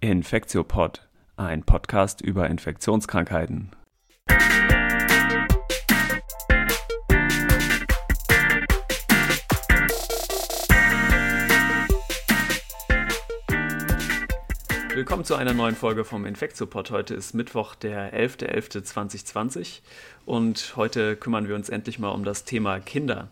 Infektiopod, ein Podcast über Infektionskrankheiten. Willkommen zu einer neuen Folge vom Infektiopod. Heute ist Mittwoch, der 11.11.2020 und heute kümmern wir uns endlich mal um das Thema Kinder.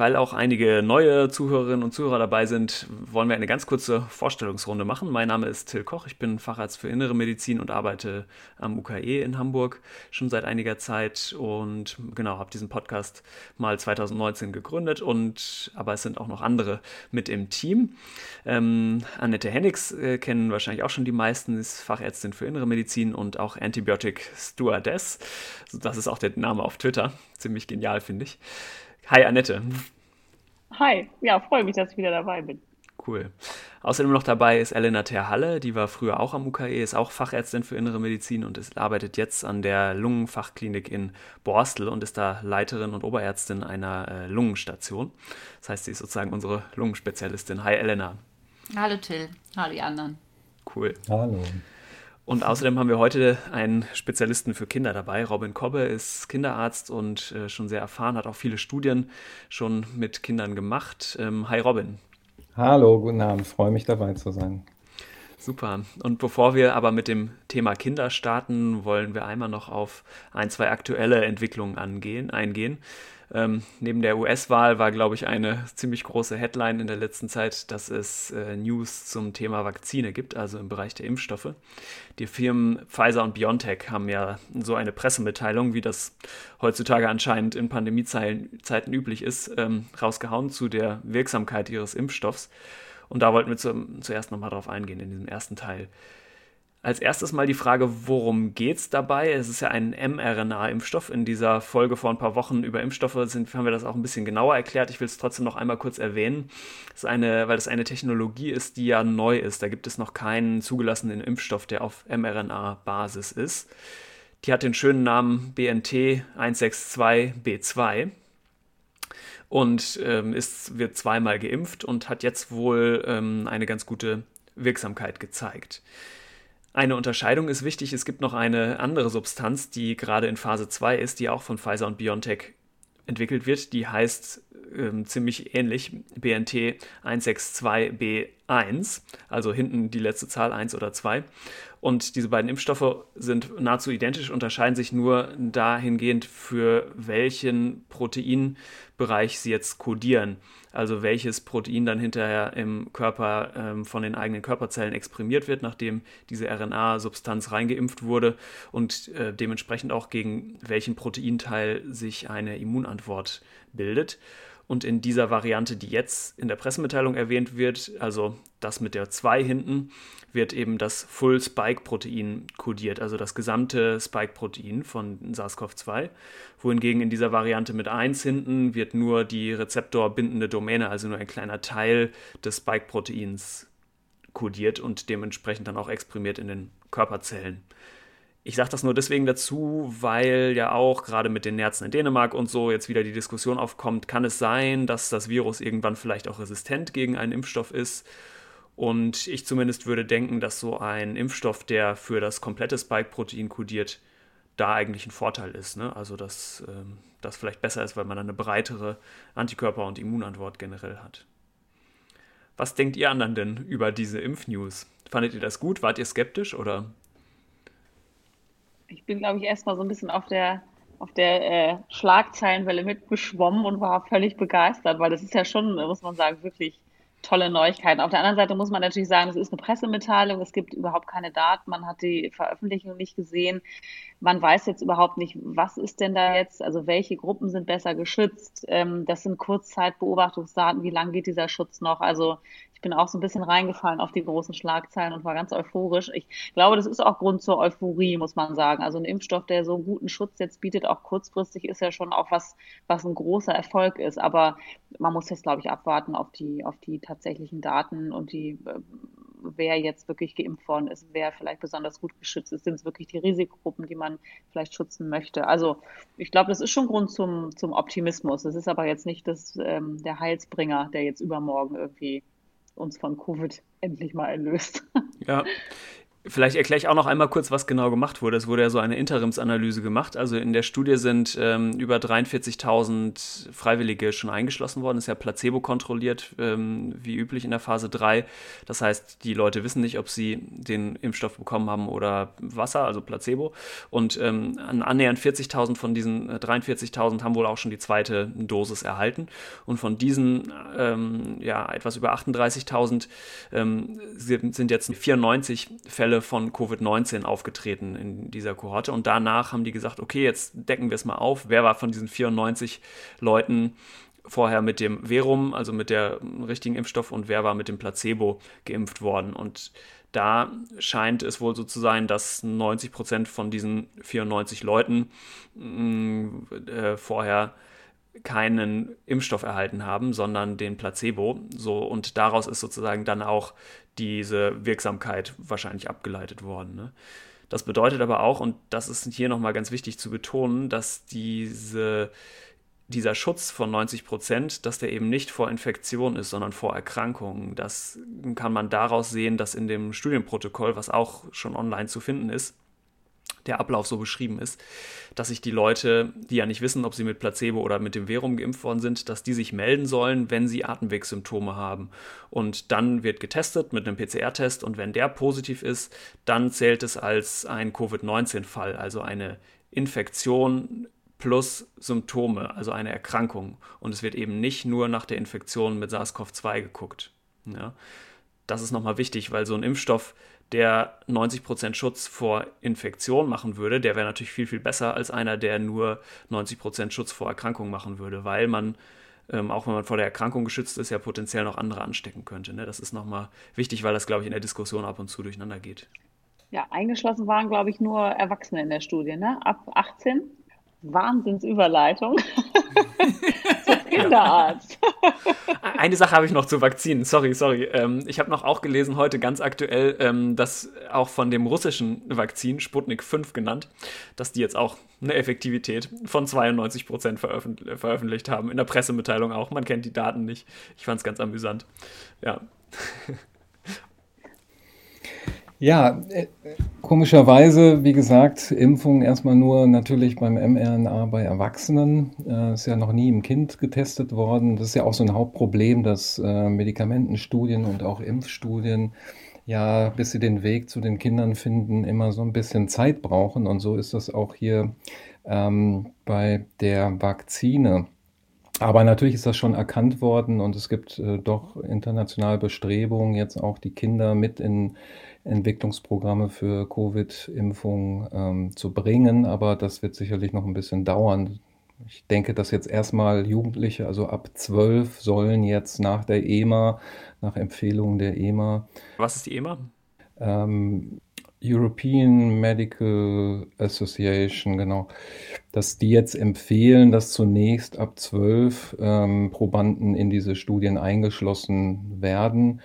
Weil auch einige neue Zuhörerinnen und Zuhörer dabei sind, wollen wir eine ganz kurze Vorstellungsrunde machen. Mein Name ist Till Koch, ich bin Facharzt für Innere Medizin und arbeite am UKE in Hamburg schon seit einiger Zeit und genau, habe diesen Podcast mal 2019 gegründet und aber es sind auch noch andere mit im Team. Ähm, Annette Hennigs äh, kennen wahrscheinlich auch schon die meisten, ist Fachärztin für Innere Medizin und auch Antibiotic Stewardess. Das ist auch der Name auf Twitter. Ziemlich genial, finde ich. Hi Annette. Hi, ja, freue mich, dass ich wieder dabei bin. Cool. Außerdem noch dabei ist Elena Terhalle, die war früher auch am UKE, ist auch Fachärztin für Innere Medizin und ist, arbeitet jetzt an der Lungenfachklinik in Borstel und ist da Leiterin und Oberärztin einer äh, Lungenstation. Das heißt, sie ist sozusagen unsere Lungenspezialistin. Hi Elena. Hallo Till, hallo die anderen. Cool. Hallo. Und außerdem haben wir heute einen Spezialisten für Kinder dabei. Robin Kobbe ist Kinderarzt und äh, schon sehr erfahren, hat auch viele Studien schon mit Kindern gemacht. Ähm, hi Robin. Hallo, guten Abend, freue mich dabei zu sein. Super. Und bevor wir aber mit dem Thema Kinder starten, wollen wir einmal noch auf ein, zwei aktuelle Entwicklungen angehen, eingehen. Ähm, neben der US-Wahl war, glaube ich, eine ziemlich große Headline in der letzten Zeit, dass es äh, News zum Thema Vakzine gibt, also im Bereich der Impfstoffe. Die Firmen Pfizer und BioNTech haben ja so eine Pressemitteilung, wie das heutzutage anscheinend in Pandemiezeiten üblich ist, ähm, rausgehauen zu der Wirksamkeit ihres Impfstoffs. Und da wollten wir zum, zuerst nochmal drauf eingehen in diesem ersten Teil. Als erstes mal die Frage, worum geht es dabei? Es ist ja ein mRNA-Impfstoff. In dieser Folge vor ein paar Wochen über Impfstoffe sind, haben wir das auch ein bisschen genauer erklärt. Ich will es trotzdem noch einmal kurz erwähnen, das eine, weil das eine Technologie ist, die ja neu ist. Da gibt es noch keinen zugelassenen Impfstoff, der auf mRNA-Basis ist. Die hat den schönen Namen BNT 162b2 und ähm, ist, wird zweimal geimpft und hat jetzt wohl ähm, eine ganz gute Wirksamkeit gezeigt. Eine Unterscheidung ist wichtig. Es gibt noch eine andere Substanz, die gerade in Phase 2 ist, die auch von Pfizer und BioNTech entwickelt wird. Die heißt ähm, ziemlich ähnlich BNT 162b1, also hinten die letzte Zahl 1 oder 2. Und diese beiden Impfstoffe sind nahezu identisch, unterscheiden sich nur dahingehend, für welchen Proteinbereich sie jetzt kodieren. Also welches Protein dann hinterher im Körper ähm, von den eigenen Körperzellen exprimiert wird, nachdem diese RNA-Substanz reingeimpft wurde und äh, dementsprechend auch gegen welchen Proteinteil sich eine Immunantwort bildet. Und in dieser Variante, die jetzt in der Pressemitteilung erwähnt wird, also das mit der 2 hinten, wird eben das Full Spike Protein kodiert, also das gesamte Spike Protein von SARS-CoV-2. Wohingegen in dieser Variante mit 1 hinten wird nur die rezeptorbindende Domäne, also nur ein kleiner Teil des Spike Proteins kodiert und dementsprechend dann auch exprimiert in den Körperzellen. Ich sage das nur deswegen dazu, weil ja auch gerade mit den Nerzen in Dänemark und so jetzt wieder die Diskussion aufkommt, kann es sein, dass das Virus irgendwann vielleicht auch resistent gegen einen Impfstoff ist. Und ich zumindest würde denken, dass so ein Impfstoff, der für das komplette Spike-Protein kodiert, da eigentlich ein Vorteil ist. Ne? Also dass ähm, das vielleicht besser ist, weil man eine breitere Antikörper- und Immunantwort generell hat. Was denkt ihr anderen denn über diese Impfnews? Fandet ihr das gut? Wart ihr skeptisch oder ich bin, glaube ich, erstmal so ein bisschen auf der, auf der äh, Schlagzeilenwelle mitgeschwommen und war völlig begeistert, weil das ist ja schon, muss man sagen, wirklich tolle Neuigkeiten. Auf der anderen Seite muss man natürlich sagen, es ist eine Pressemitteilung, es gibt überhaupt keine Daten, man hat die Veröffentlichung nicht gesehen. Man weiß jetzt überhaupt nicht, was ist denn da jetzt, also welche Gruppen sind besser geschützt. Ähm, das sind Kurzzeitbeobachtungsdaten, wie lange geht dieser Schutz noch? Also ich bin auch so ein bisschen reingefallen auf die großen Schlagzeilen und war ganz euphorisch. Ich glaube, das ist auch Grund zur Euphorie, muss man sagen. Also ein Impfstoff, der so guten Schutz jetzt bietet, auch kurzfristig, ist ja schon auch was, was ein großer Erfolg ist. Aber man muss jetzt, glaube ich, abwarten auf die, auf die tatsächlichen Daten und die, äh, wer jetzt wirklich geimpft worden ist, wer vielleicht besonders gut geschützt ist. Sind es wirklich die Risikogruppen, die man vielleicht schützen möchte? Also ich glaube, das ist schon Grund zum, zum Optimismus. Das ist aber jetzt nicht das, ähm, der Heilsbringer, der jetzt übermorgen irgendwie uns von Covid endlich mal erlöst. Ja, Vielleicht erkläre ich auch noch einmal kurz, was genau gemacht wurde. Es wurde ja so eine Interimsanalyse gemacht. Also in der Studie sind ähm, über 43.000 Freiwillige schon eingeschlossen worden. Ist ja placebo kontrolliert, ähm, wie üblich in der Phase 3. Das heißt, die Leute wissen nicht, ob sie den Impfstoff bekommen haben oder Wasser, also Placebo. Und ähm, annähernd 40.000 von diesen 43.000 äh, haben wohl auch schon die zweite Dosis erhalten. Und von diesen ähm, ja, etwas über 38.000 ähm, sind jetzt 94 Fälle Fälle von Covid-19 aufgetreten in dieser Kohorte. Und danach haben die gesagt, okay, jetzt decken wir es mal auf. Wer war von diesen 94 Leuten vorher mit dem Verum, also mit der richtigen Impfstoff, und wer war mit dem Placebo geimpft worden? Und da scheint es wohl so zu sein, dass 90 Prozent von diesen 94 Leuten mh, äh, vorher keinen Impfstoff erhalten haben, sondern den Placebo. So und daraus ist sozusagen dann auch diese Wirksamkeit wahrscheinlich abgeleitet worden. Ne? Das bedeutet aber auch, und das ist hier nochmal ganz wichtig zu betonen, dass diese, dieser Schutz von 90 Prozent, dass der eben nicht vor Infektion ist, sondern vor Erkrankungen. Das kann man daraus sehen, dass in dem Studienprotokoll, was auch schon online zu finden ist, der Ablauf so beschrieben ist, dass sich die Leute, die ja nicht wissen, ob sie mit Placebo oder mit dem Verum geimpft worden sind, dass die sich melden sollen, wenn sie Atemwegssymptome haben. Und dann wird getestet mit einem PCR-Test und wenn der positiv ist, dann zählt es als ein Covid-19-Fall, also eine Infektion plus Symptome, also eine Erkrankung. Und es wird eben nicht nur nach der Infektion mit SARS-CoV-2 geguckt. Ja. Das ist nochmal wichtig, weil so ein Impfstoff der 90% Schutz vor Infektion machen würde, der wäre natürlich viel, viel besser als einer, der nur 90% Schutz vor Erkrankung machen würde, weil man, ähm, auch wenn man vor der Erkrankung geschützt ist, ja potenziell noch andere anstecken könnte. Ne? Das ist nochmal wichtig, weil das, glaube ich, in der Diskussion ab und zu durcheinander geht. Ja, eingeschlossen waren, glaube ich, nur Erwachsene in der Studie, ne? Ab 18. Wahnsinnsüberleitung. Kinderarzt. Eine Sache habe ich noch zu Vakzinen. Sorry, sorry. Ähm, ich habe noch auch gelesen heute ganz aktuell, ähm, dass auch von dem russischen Vakzin, Sputnik 5 genannt, dass die jetzt auch eine Effektivität von 92 Prozent veröffentlich veröffentlicht haben. In der Pressemitteilung auch. Man kennt die Daten nicht. Ich fand es ganz amüsant. Ja. Ja, äh, komischerweise, wie gesagt, Impfung erstmal nur natürlich beim mRNA bei Erwachsenen. Äh, ist ja noch nie im Kind getestet worden. Das ist ja auch so ein Hauptproblem, dass äh, Medikamentenstudien und auch Impfstudien ja, bis sie den Weg zu den Kindern finden, immer so ein bisschen Zeit brauchen. Und so ist das auch hier ähm, bei der Vakzine. Aber natürlich ist das schon erkannt worden und es gibt äh, doch international Bestrebungen, jetzt auch die Kinder mit in Entwicklungsprogramme für Covid-Impfungen ähm, zu bringen, aber das wird sicherlich noch ein bisschen dauern. Ich denke, dass jetzt erstmal Jugendliche, also ab 12, sollen jetzt nach der EMA, nach Empfehlungen der EMA. Was ist die EMA? Ähm, European Medical Association, genau, dass die jetzt empfehlen, dass zunächst ab 12 ähm, Probanden in diese Studien eingeschlossen werden.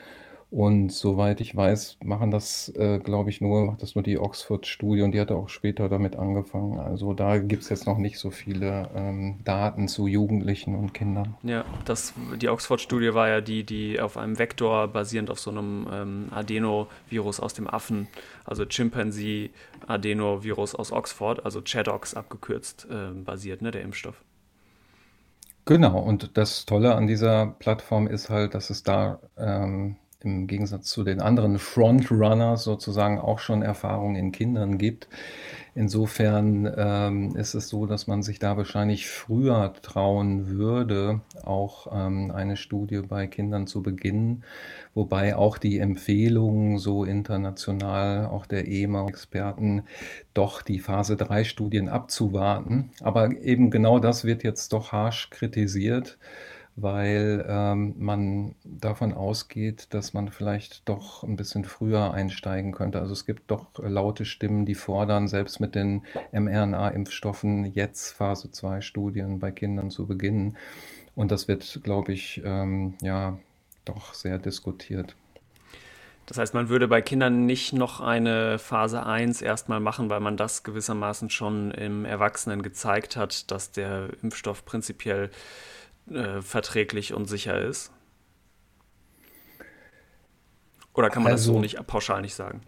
Und soweit ich weiß, machen das, äh, glaube ich, nur, macht das nur die Oxford-Studie und die hatte auch später damit angefangen. Also da gibt es jetzt noch nicht so viele ähm, Daten zu Jugendlichen und Kindern. Ja, das, die Oxford-Studie war ja die, die auf einem Vektor basierend auf so einem ähm, Adenovirus aus dem Affen, also Chimpanzee-Adenovirus aus Oxford, also ChAdOx abgekürzt, äh, basiert, ne, der Impfstoff. Genau, und das Tolle an dieser Plattform ist halt, dass es da ähm, im Gegensatz zu den anderen Frontrunners sozusagen auch schon Erfahrungen in Kindern gibt. Insofern ähm, ist es so, dass man sich da wahrscheinlich früher trauen würde, auch ähm, eine Studie bei Kindern zu beginnen, wobei auch die Empfehlungen so international, auch der EMA-Experten, doch die Phase 3 Studien abzuwarten. Aber eben genau das wird jetzt doch harsch kritisiert weil ähm, man davon ausgeht, dass man vielleicht doch ein bisschen früher einsteigen könnte. Also es gibt doch laute Stimmen, die fordern, selbst mit den mRNA-Impfstoffen jetzt Phase 2 Studien bei Kindern zu beginnen. Und das wird, glaube ich, ähm, ja, doch sehr diskutiert. Das heißt, man würde bei Kindern nicht noch eine Phase 1 erstmal machen, weil man das gewissermaßen schon im Erwachsenen gezeigt hat, dass der Impfstoff prinzipiell äh, verträglich und sicher ist? Oder kann man also, das so also nicht pauschal nicht sagen?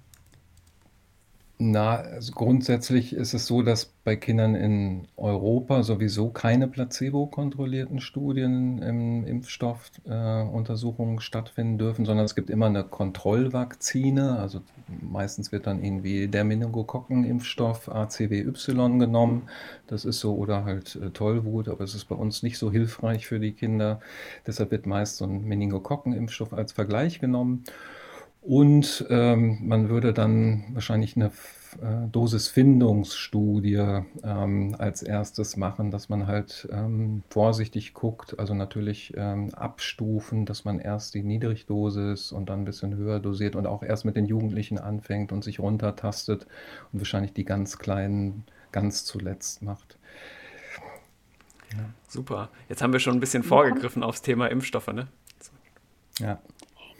Na, also grundsätzlich ist es so, dass bei Kindern in Europa sowieso keine placebo-kontrollierten Studien im Impfstoffuntersuchungen äh, stattfinden dürfen, sondern es gibt immer eine Kontrollvakzine. Also meistens wird dann irgendwie der Meningokokken-Impfstoff ACWY genommen. Das ist so, oder halt äh, Tollwut, aber es ist bei uns nicht so hilfreich für die Kinder. Deshalb wird meist so ein Meningokokken-Impfstoff als Vergleich genommen. Und ähm, man würde dann wahrscheinlich eine äh, Dosisfindungsstudie ähm, als erstes machen, dass man halt ähm, vorsichtig guckt, also natürlich ähm, abstufen, dass man erst die Niedrigdosis und dann ein bisschen höher dosiert und auch erst mit den Jugendlichen anfängt und sich runtertastet und wahrscheinlich die ganz kleinen ganz zuletzt macht. Ja. Super. Jetzt haben wir schon ein bisschen vorgegriffen aufs Thema Impfstoffe, ne? Ja.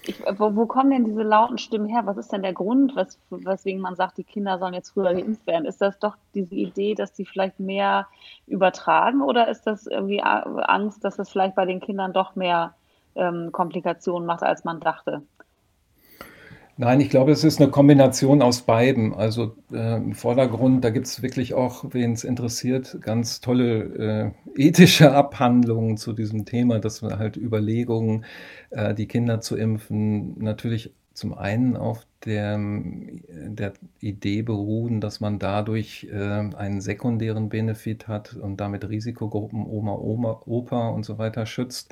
Ich, wo, wo, kommen denn diese lauten Stimmen her? Was ist denn der Grund, wes, weswegen man sagt, die Kinder sollen jetzt früher geimpft werden? Ist das doch diese Idee, dass die vielleicht mehr übertragen oder ist das irgendwie Angst, dass es vielleicht bei den Kindern doch mehr ähm, Komplikationen macht, als man dachte? Nein, ich glaube, es ist eine Kombination aus beiden. Also äh, im Vordergrund, da gibt es wirklich auch, wen es interessiert, ganz tolle äh, ethische Abhandlungen zu diesem Thema, dass wir halt Überlegungen, äh, die Kinder zu impfen, natürlich zum einen auf der, der Idee beruhen, dass man dadurch äh, einen sekundären Benefit hat und damit Risikogruppen, Oma, Oma, Opa und so weiter schützt,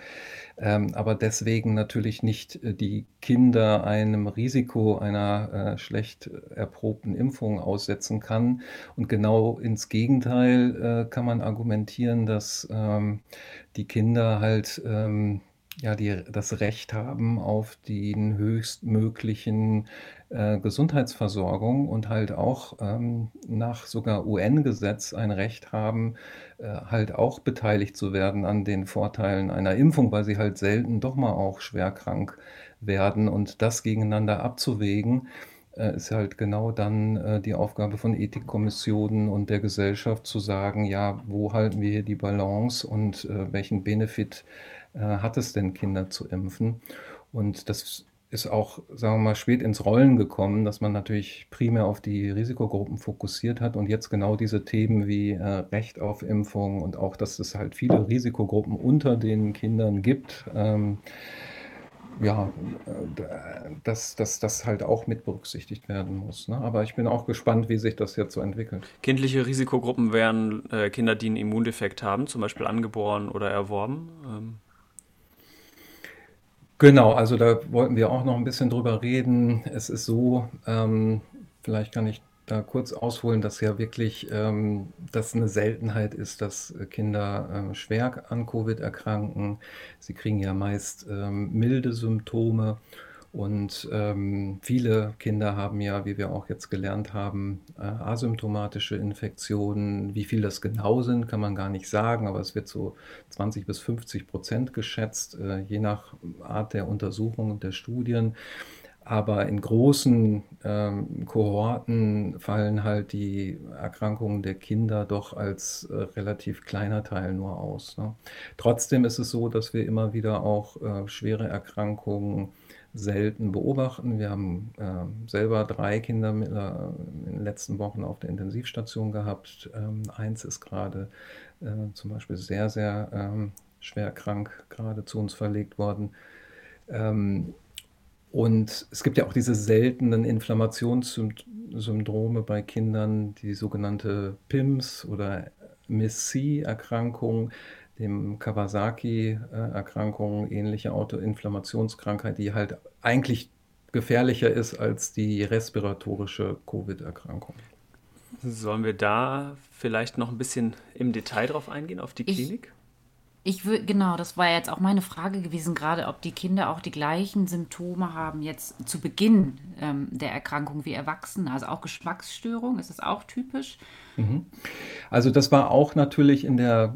ähm, aber deswegen natürlich nicht äh, die Kinder einem Risiko einer äh, schlecht erprobten Impfung aussetzen kann. Und genau ins Gegenteil äh, kann man argumentieren, dass ähm, die Kinder halt ähm, ja, die das Recht haben auf den höchstmöglichen äh, Gesundheitsversorgung und halt auch ähm, nach sogar UN-Gesetz ein Recht haben, äh, halt auch beteiligt zu werden an den Vorteilen einer Impfung, weil sie halt selten doch mal auch schwer krank werden. Und das gegeneinander abzuwägen äh, ist halt genau dann äh, die Aufgabe von Ethikkommissionen und der Gesellschaft zu sagen, ja, wo halten wir hier die Balance und äh, welchen Benefit äh, hat es denn, Kinder zu impfen? Und das ist auch, sagen wir mal, spät ins Rollen gekommen, dass man natürlich primär auf die Risikogruppen fokussiert hat und jetzt genau diese Themen wie äh, Recht auf Impfung und auch, dass es halt viele Risikogruppen unter den Kindern gibt. Ähm, ja, äh, dass das halt auch mit berücksichtigt werden muss. Ne? Aber ich bin auch gespannt, wie sich das jetzt so entwickelt. Kindliche Risikogruppen wären äh, Kinder, die einen Immundefekt haben, zum Beispiel angeboren oder erworben. Ähm. Genau, also da wollten wir auch noch ein bisschen drüber reden. Es ist so, ähm, vielleicht kann ich da kurz ausholen, dass ja wirklich ähm, das eine Seltenheit ist, dass Kinder äh, schwer an Covid erkranken. Sie kriegen ja meist ähm, milde Symptome und ähm, viele Kinder haben ja, wie wir auch jetzt gelernt haben, äh, asymptomatische Infektionen. Wie viel das genau sind, kann man gar nicht sagen, aber es wird so 20 bis 50 Prozent geschätzt, äh, je nach Art der Untersuchungen und der Studien. Aber in großen ähm, Kohorten fallen halt die Erkrankungen der Kinder doch als äh, relativ kleiner Teil nur aus. Ne? Trotzdem ist es so, dass wir immer wieder auch äh, schwere Erkrankungen selten beobachten. Wir haben äh, selber drei Kinder mit, äh, in den letzten Wochen auf der Intensivstation gehabt. Ähm, eins ist gerade äh, zum Beispiel sehr, sehr ähm, schwer krank gerade zu uns verlegt worden. Ähm, und es gibt ja auch diese seltenen Inflammationssyndrome bei Kindern, die sogenannte PIMS oder MIS-C-Erkrankung dem Kawasaki-Erkrankung, ähnliche Autoinflammationskrankheit, die halt eigentlich gefährlicher ist als die respiratorische Covid-Erkrankung. Sollen wir da vielleicht noch ein bisschen im Detail drauf eingehen, auf die Klinik? Ich würde, genau, das war jetzt auch meine Frage gewesen, gerade ob die Kinder auch die gleichen Symptome haben jetzt zu Beginn ähm, der Erkrankung wie Erwachsene, also auch Geschmacksstörung, ist das auch typisch? Mhm. Also das war auch natürlich in der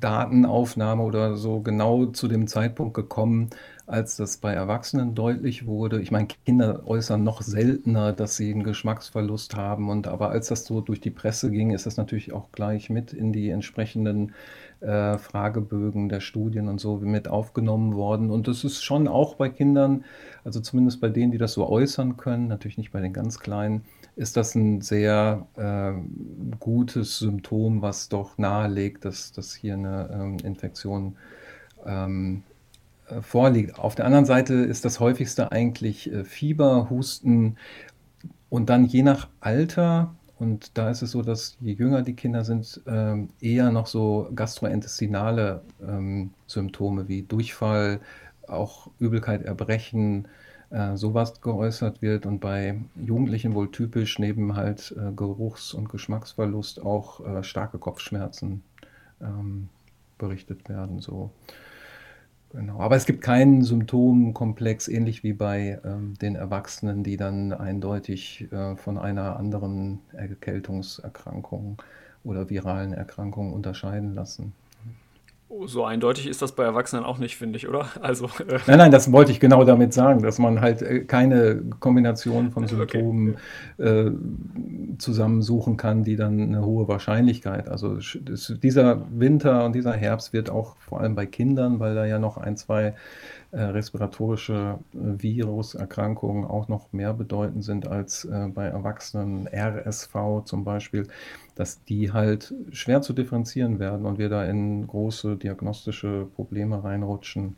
Datenaufnahme oder so genau zu dem Zeitpunkt gekommen, als das bei Erwachsenen deutlich wurde. Ich meine, Kinder äußern noch seltener, dass sie einen Geschmacksverlust haben. Und aber als das so durch die Presse ging, ist das natürlich auch gleich mit in die entsprechenden äh, Fragebögen der Studien und so mit aufgenommen worden. Und das ist schon auch bei Kindern, also zumindest bei denen, die das so äußern können, natürlich nicht bei den ganz Kleinen, ist das ein sehr äh, gutes Symptom, was doch nahelegt, dass, dass hier eine ähm, Infektion ähm, äh, vorliegt. Auf der anderen Seite ist das häufigste eigentlich äh, Fieber, Husten und dann je nach Alter, und da ist es so, dass je jünger die Kinder sind, ähm, eher noch so gastrointestinale ähm, Symptome wie Durchfall, auch Übelkeit, Erbrechen, äh, sowas geäußert wird und bei Jugendlichen wohl typisch neben halt äh, Geruchs- und Geschmacksverlust auch äh, starke Kopfschmerzen ähm, berichtet werden. So. Genau. Aber es gibt keinen Symptomkomplex, ähnlich wie bei ähm, den Erwachsenen, die dann eindeutig äh, von einer anderen Erkältungserkrankung oder viralen Erkrankung unterscheiden lassen. So eindeutig ist das bei Erwachsenen auch nicht, finde ich, oder? Also, äh nein, nein, das wollte ich genau damit sagen, dass man halt äh, keine Kombination von Symptomen okay. äh, zusammensuchen kann, die dann eine hohe Wahrscheinlichkeit. Also dieser Winter und dieser Herbst wird auch vor allem bei Kindern, weil da ja noch ein, zwei äh, respiratorische äh, Viruserkrankungen auch noch mehr bedeutend sind als äh, bei Erwachsenen, RSV zum Beispiel, dass die halt schwer zu differenzieren werden und wir da in große diagnostische Probleme reinrutschen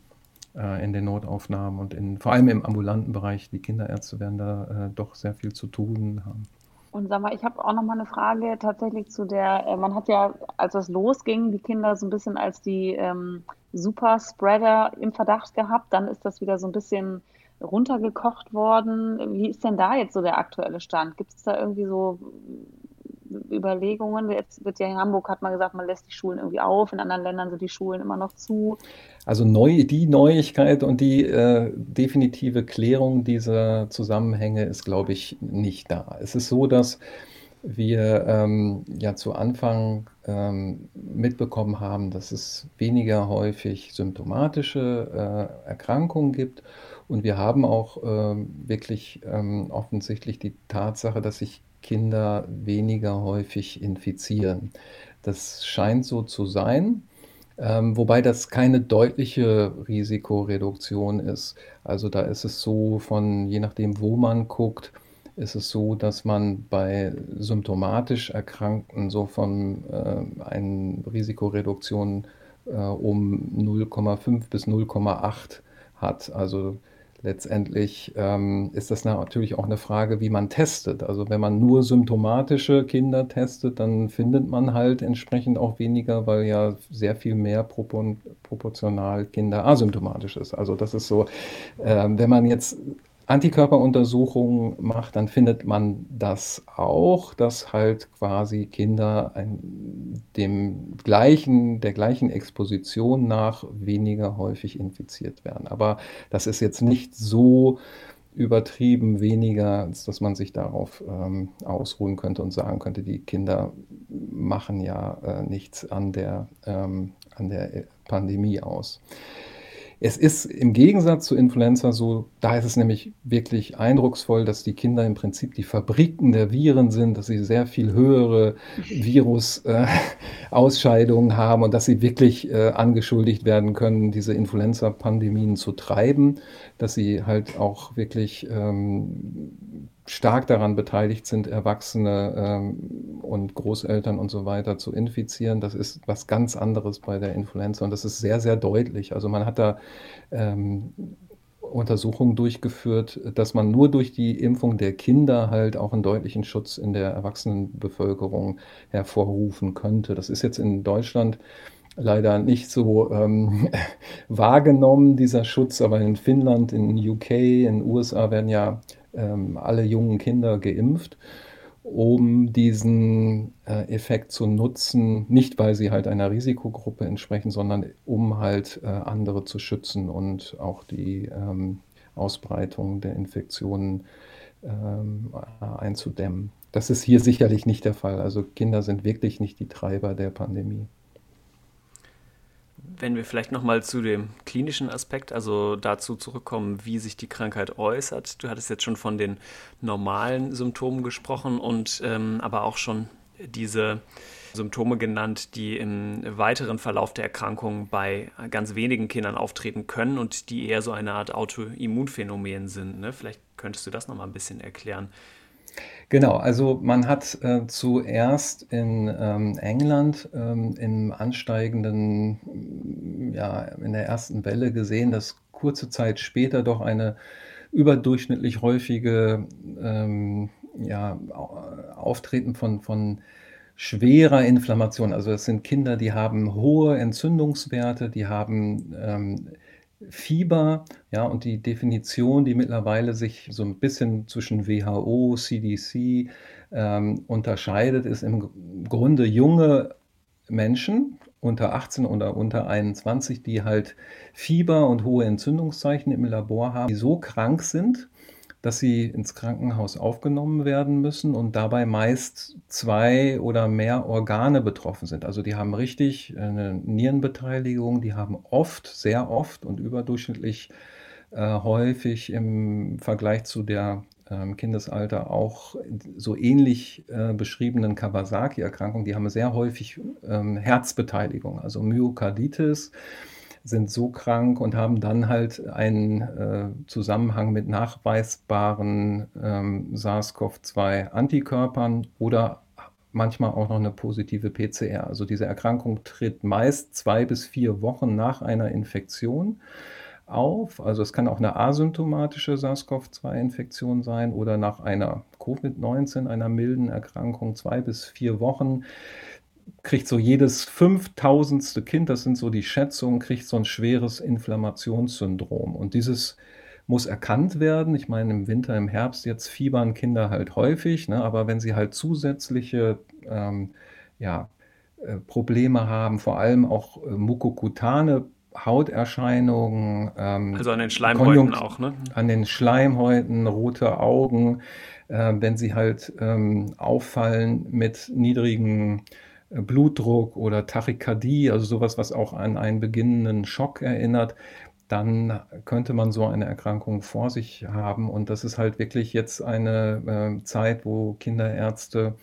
äh, in den Notaufnahmen und in, vor allem im ambulanten Bereich. Die Kinderärzte werden da äh, doch sehr viel zu tun haben. Und sag mal, ich habe auch noch mal eine Frage tatsächlich zu der, äh, man hat ja, als das losging, die Kinder so ein bisschen als die ähm, Superspreader im Verdacht gehabt. Dann ist das wieder so ein bisschen runtergekocht worden. Wie ist denn da jetzt so der aktuelle Stand? Gibt es da irgendwie so Überlegungen? Jetzt wird ja in Hamburg, hat man gesagt, man lässt die Schulen irgendwie auf. In anderen Ländern sind die Schulen immer noch zu. Also neu, die Neuigkeit und die äh, definitive Klärung dieser Zusammenhänge ist, glaube ich, nicht da. Es ist so, dass wir ähm, ja zu Anfang ähm, mitbekommen haben, dass es weniger häufig symptomatische äh, Erkrankungen gibt. Und wir haben auch ähm, wirklich ähm, offensichtlich die Tatsache, dass sich Kinder weniger häufig infizieren. Das scheint so zu sein. Ähm, wobei das keine deutliche Risikoreduktion ist. Also da ist es so von, je nachdem, wo man guckt, ist es so, dass man bei symptomatisch Erkrankten so von äh, einer Risikoreduktion äh, um 0,5 bis 0,8 hat. Also letztendlich ähm, ist das natürlich auch eine Frage, wie man testet. Also wenn man nur symptomatische Kinder testet, dann findet man halt entsprechend auch weniger, weil ja sehr viel mehr propor proportional Kinder asymptomatisch ist. Also das ist so, äh, wenn man jetzt Antikörperuntersuchungen macht, dann findet man das auch, dass halt quasi Kinder ein, dem gleichen, der gleichen Exposition nach weniger häufig infiziert werden. Aber das ist jetzt nicht so übertrieben weniger, als dass man sich darauf ähm, ausruhen könnte und sagen könnte, die Kinder machen ja äh, nichts an der, ähm, an der Pandemie aus. Es ist im Gegensatz zu Influenza so, da ist es nämlich wirklich eindrucksvoll, dass die Kinder im Prinzip die Fabriken der Viren sind, dass sie sehr viel höhere Virusausscheidungen äh, haben und dass sie wirklich äh, angeschuldigt werden können, diese Influenza-Pandemien zu treiben, dass sie halt auch wirklich ähm, stark daran beteiligt sind, Erwachsene ähm, und Großeltern und so weiter zu infizieren. Das ist was ganz anderes bei der Influenza und das ist sehr, sehr deutlich. Also man hat da ähm, Untersuchungen durchgeführt, dass man nur durch die Impfung der Kinder halt auch einen deutlichen Schutz in der Erwachsenenbevölkerung hervorrufen könnte. Das ist jetzt in Deutschland leider nicht so ähm, wahrgenommen, dieser Schutz, aber in Finnland, in UK, in den USA werden ja ähm, alle jungen Kinder geimpft, um diesen äh, Effekt zu nutzen, nicht weil sie halt einer Risikogruppe entsprechen, sondern um halt äh, andere zu schützen und auch die ähm, Ausbreitung der Infektionen ähm, einzudämmen. Das ist hier sicherlich nicht der Fall. Also Kinder sind wirklich nicht die Treiber der Pandemie. Wenn wir vielleicht nochmal zu dem klinischen Aspekt, also dazu zurückkommen, wie sich die Krankheit äußert. Du hattest jetzt schon von den normalen Symptomen gesprochen und ähm, aber auch schon diese Symptome genannt, die im weiteren Verlauf der Erkrankung bei ganz wenigen Kindern auftreten können und die eher so eine Art Autoimmunphänomen sind. Ne? Vielleicht könntest du das nochmal ein bisschen erklären. Genau, also man hat äh, zuerst in ähm, England ähm, im ansteigenden, ja, in der ersten Welle gesehen, dass kurze Zeit später doch eine überdurchschnittlich häufige ähm, ja, Auftreten von, von schwerer Inflammation. Also es sind Kinder, die haben hohe Entzündungswerte, die haben ähm, Fieber, ja, und die Definition, die mittlerweile sich so ein bisschen zwischen WHO, CDC ähm, unterscheidet, ist im Grunde junge Menschen unter 18 oder unter 21, die halt Fieber und hohe Entzündungszeichen im Labor haben, die so krank sind, dass sie ins Krankenhaus aufgenommen werden müssen und dabei meist zwei oder mehr Organe betroffen sind. Also die haben richtig eine Nierenbeteiligung, die haben oft, sehr oft und überdurchschnittlich äh, häufig im Vergleich zu der ähm, Kindesalter auch so ähnlich äh, beschriebenen Kawasaki-Erkrankung, die haben sehr häufig ähm, Herzbeteiligung, also Myokarditis sind so krank und haben dann halt einen äh, Zusammenhang mit nachweisbaren ähm, SARS-CoV-2-Antikörpern oder manchmal auch noch eine positive PCR. Also diese Erkrankung tritt meist zwei bis vier Wochen nach einer Infektion auf. Also es kann auch eine asymptomatische SARS-CoV-2-Infektion sein oder nach einer Covid-19, einer milden Erkrankung, zwei bis vier Wochen kriegt so jedes fünftausendste Kind, das sind so die Schätzungen, kriegt so ein schweres Inflammationssyndrom. Und dieses muss erkannt werden. Ich meine, im Winter, im Herbst, jetzt fiebern Kinder halt häufig, ne? aber wenn sie halt zusätzliche ähm, ja, äh, Probleme haben, vor allem auch äh, mukokutane Hauterscheinungen. Ähm, also an den Schleimhäuten auch, ne? An den Schleimhäuten, rote Augen, äh, wenn sie halt ähm, auffallen mit niedrigen Blutdruck oder Tachykardie, also sowas, was auch an einen beginnenden Schock erinnert, dann könnte man so eine Erkrankung vor sich haben. Und das ist halt wirklich jetzt eine äh, Zeit, wo Kinderärzte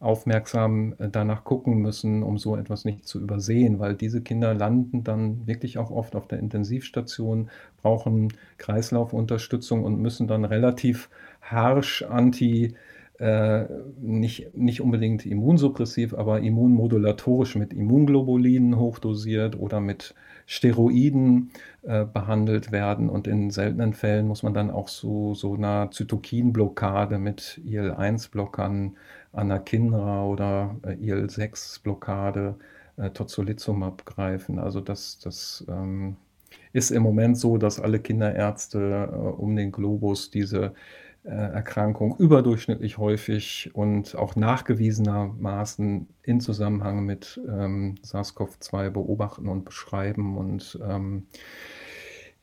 aufmerksam äh, danach gucken müssen, um so etwas nicht zu übersehen, weil diese Kinder landen dann wirklich auch oft auf der Intensivstation, brauchen Kreislaufunterstützung und müssen dann relativ harsch anti äh, nicht, nicht unbedingt immunsuppressiv, aber immunmodulatorisch mit Immunglobulinen hochdosiert oder mit Steroiden äh, behandelt werden. Und in seltenen Fällen muss man dann auch so, so einer Zytokinblockade mit IL-1-Blockern, Anakinra oder äh, IL-6-Blockade, äh, Tozolizumab greifen. Also das, das ähm, ist im Moment so, dass alle Kinderärzte äh, um den Globus diese Erkrankung überdurchschnittlich häufig und auch nachgewiesenermaßen in Zusammenhang mit ähm, SARS-CoV-2 beobachten und beschreiben und ähm,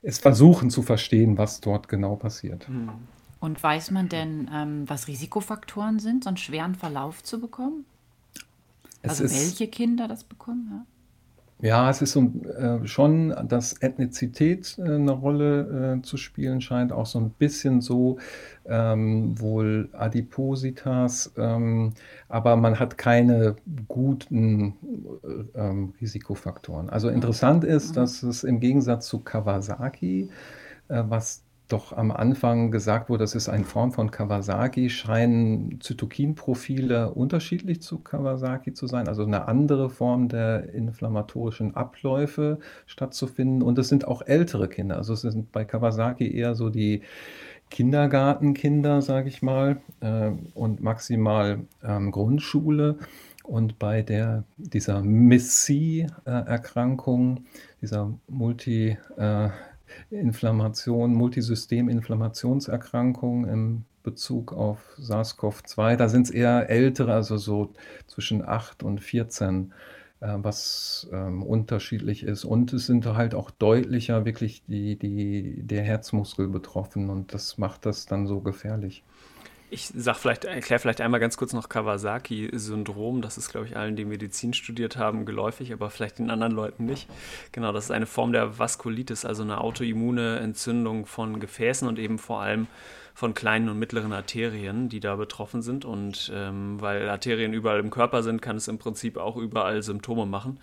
es versuchen zu verstehen, was dort genau passiert. Hm. Und weiß man denn, ähm, was Risikofaktoren sind, so einen schweren Verlauf zu bekommen? Es also welche Kinder das bekommen? Ja? Ja, es ist so, äh, schon, dass Ethnizität äh, 'ne Rolle, äh, zu spielen scheint, auch so ein bisschen so, ähm, wohl Adipositas, ähm, aber man hat keine guten, äh, ähm, Risikofaktoren. Also, interessant ist, Mhm. dass es im Gegensatz zu Kawasaki, äh, was doch am Anfang gesagt wurde, das ist eine Form von Kawasaki, scheinen Zytokinprofile unterschiedlich zu Kawasaki zu sein, also eine andere Form der inflammatorischen Abläufe stattzufinden. Und es sind auch ältere Kinder. Also es sind bei Kawasaki eher so die Kindergartenkinder, sage ich mal, äh, und maximal ähm, Grundschule. Und bei der, dieser MIS-C-Erkrankung, dieser Multi- äh, Inflammation, Multisysteminflammationserkrankung im Bezug auf SARS-CoV-2. Da sind es eher ältere, also so zwischen 8 und 14, äh, was ähm, unterschiedlich ist. Und es sind halt auch deutlicher wirklich die, die, der Herzmuskel betroffen und das macht das dann so gefährlich. Ich sag vielleicht, erkläre vielleicht einmal ganz kurz noch Kawasaki-Syndrom. Das ist, glaube ich, allen, die Medizin studiert haben, geläufig, aber vielleicht den anderen Leuten nicht. Genau, das ist eine Form der Vaskulitis, also eine autoimmune Entzündung von Gefäßen und eben vor allem von kleinen und mittleren Arterien, die da betroffen sind. Und ähm, weil Arterien überall im Körper sind, kann es im Prinzip auch überall Symptome machen.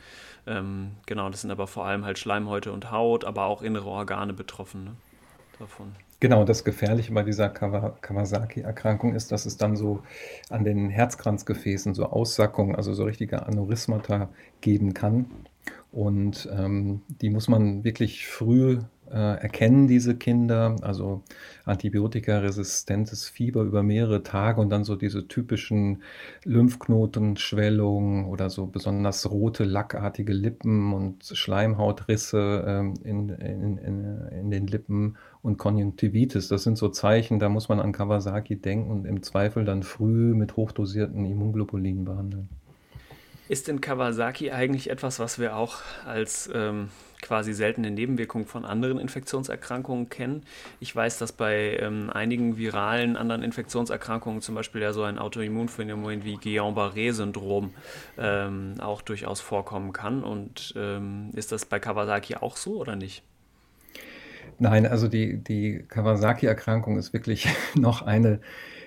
Ähm, genau, das sind aber vor allem halt Schleimhäute und Haut, aber auch innere Organe betroffen ne, davon. Genau, das Gefährliche bei dieser Kawasaki-Erkrankung ist, dass es dann so an den Herzkranzgefäßen so Aussackungen, also so richtige Aneurysmata geben kann. Und ähm, die muss man wirklich früh erkennen diese Kinder, also antibiotikaresistentes Fieber über mehrere Tage und dann so diese typischen Lymphknotenschwellungen oder so besonders rote, lackartige Lippen und Schleimhautrisse ähm, in, in, in, in den Lippen und Konjunktivitis. Das sind so Zeichen, da muss man an Kawasaki denken und im Zweifel dann früh mit hochdosierten Immunglobulinen behandeln. Ist denn Kawasaki eigentlich etwas, was wir auch als ähm, quasi seltene Nebenwirkungen von anderen Infektionserkrankungen kennen? Ich weiß, dass bei ähm, einigen viralen anderen Infektionserkrankungen, zum Beispiel ja so ein Autoimmunphänomen wie Guillain-Barré-Syndrom, ähm, auch durchaus vorkommen kann. Und ähm, ist das bei Kawasaki auch so oder nicht? Nein, also die, die Kawasaki-Erkrankung ist wirklich noch eine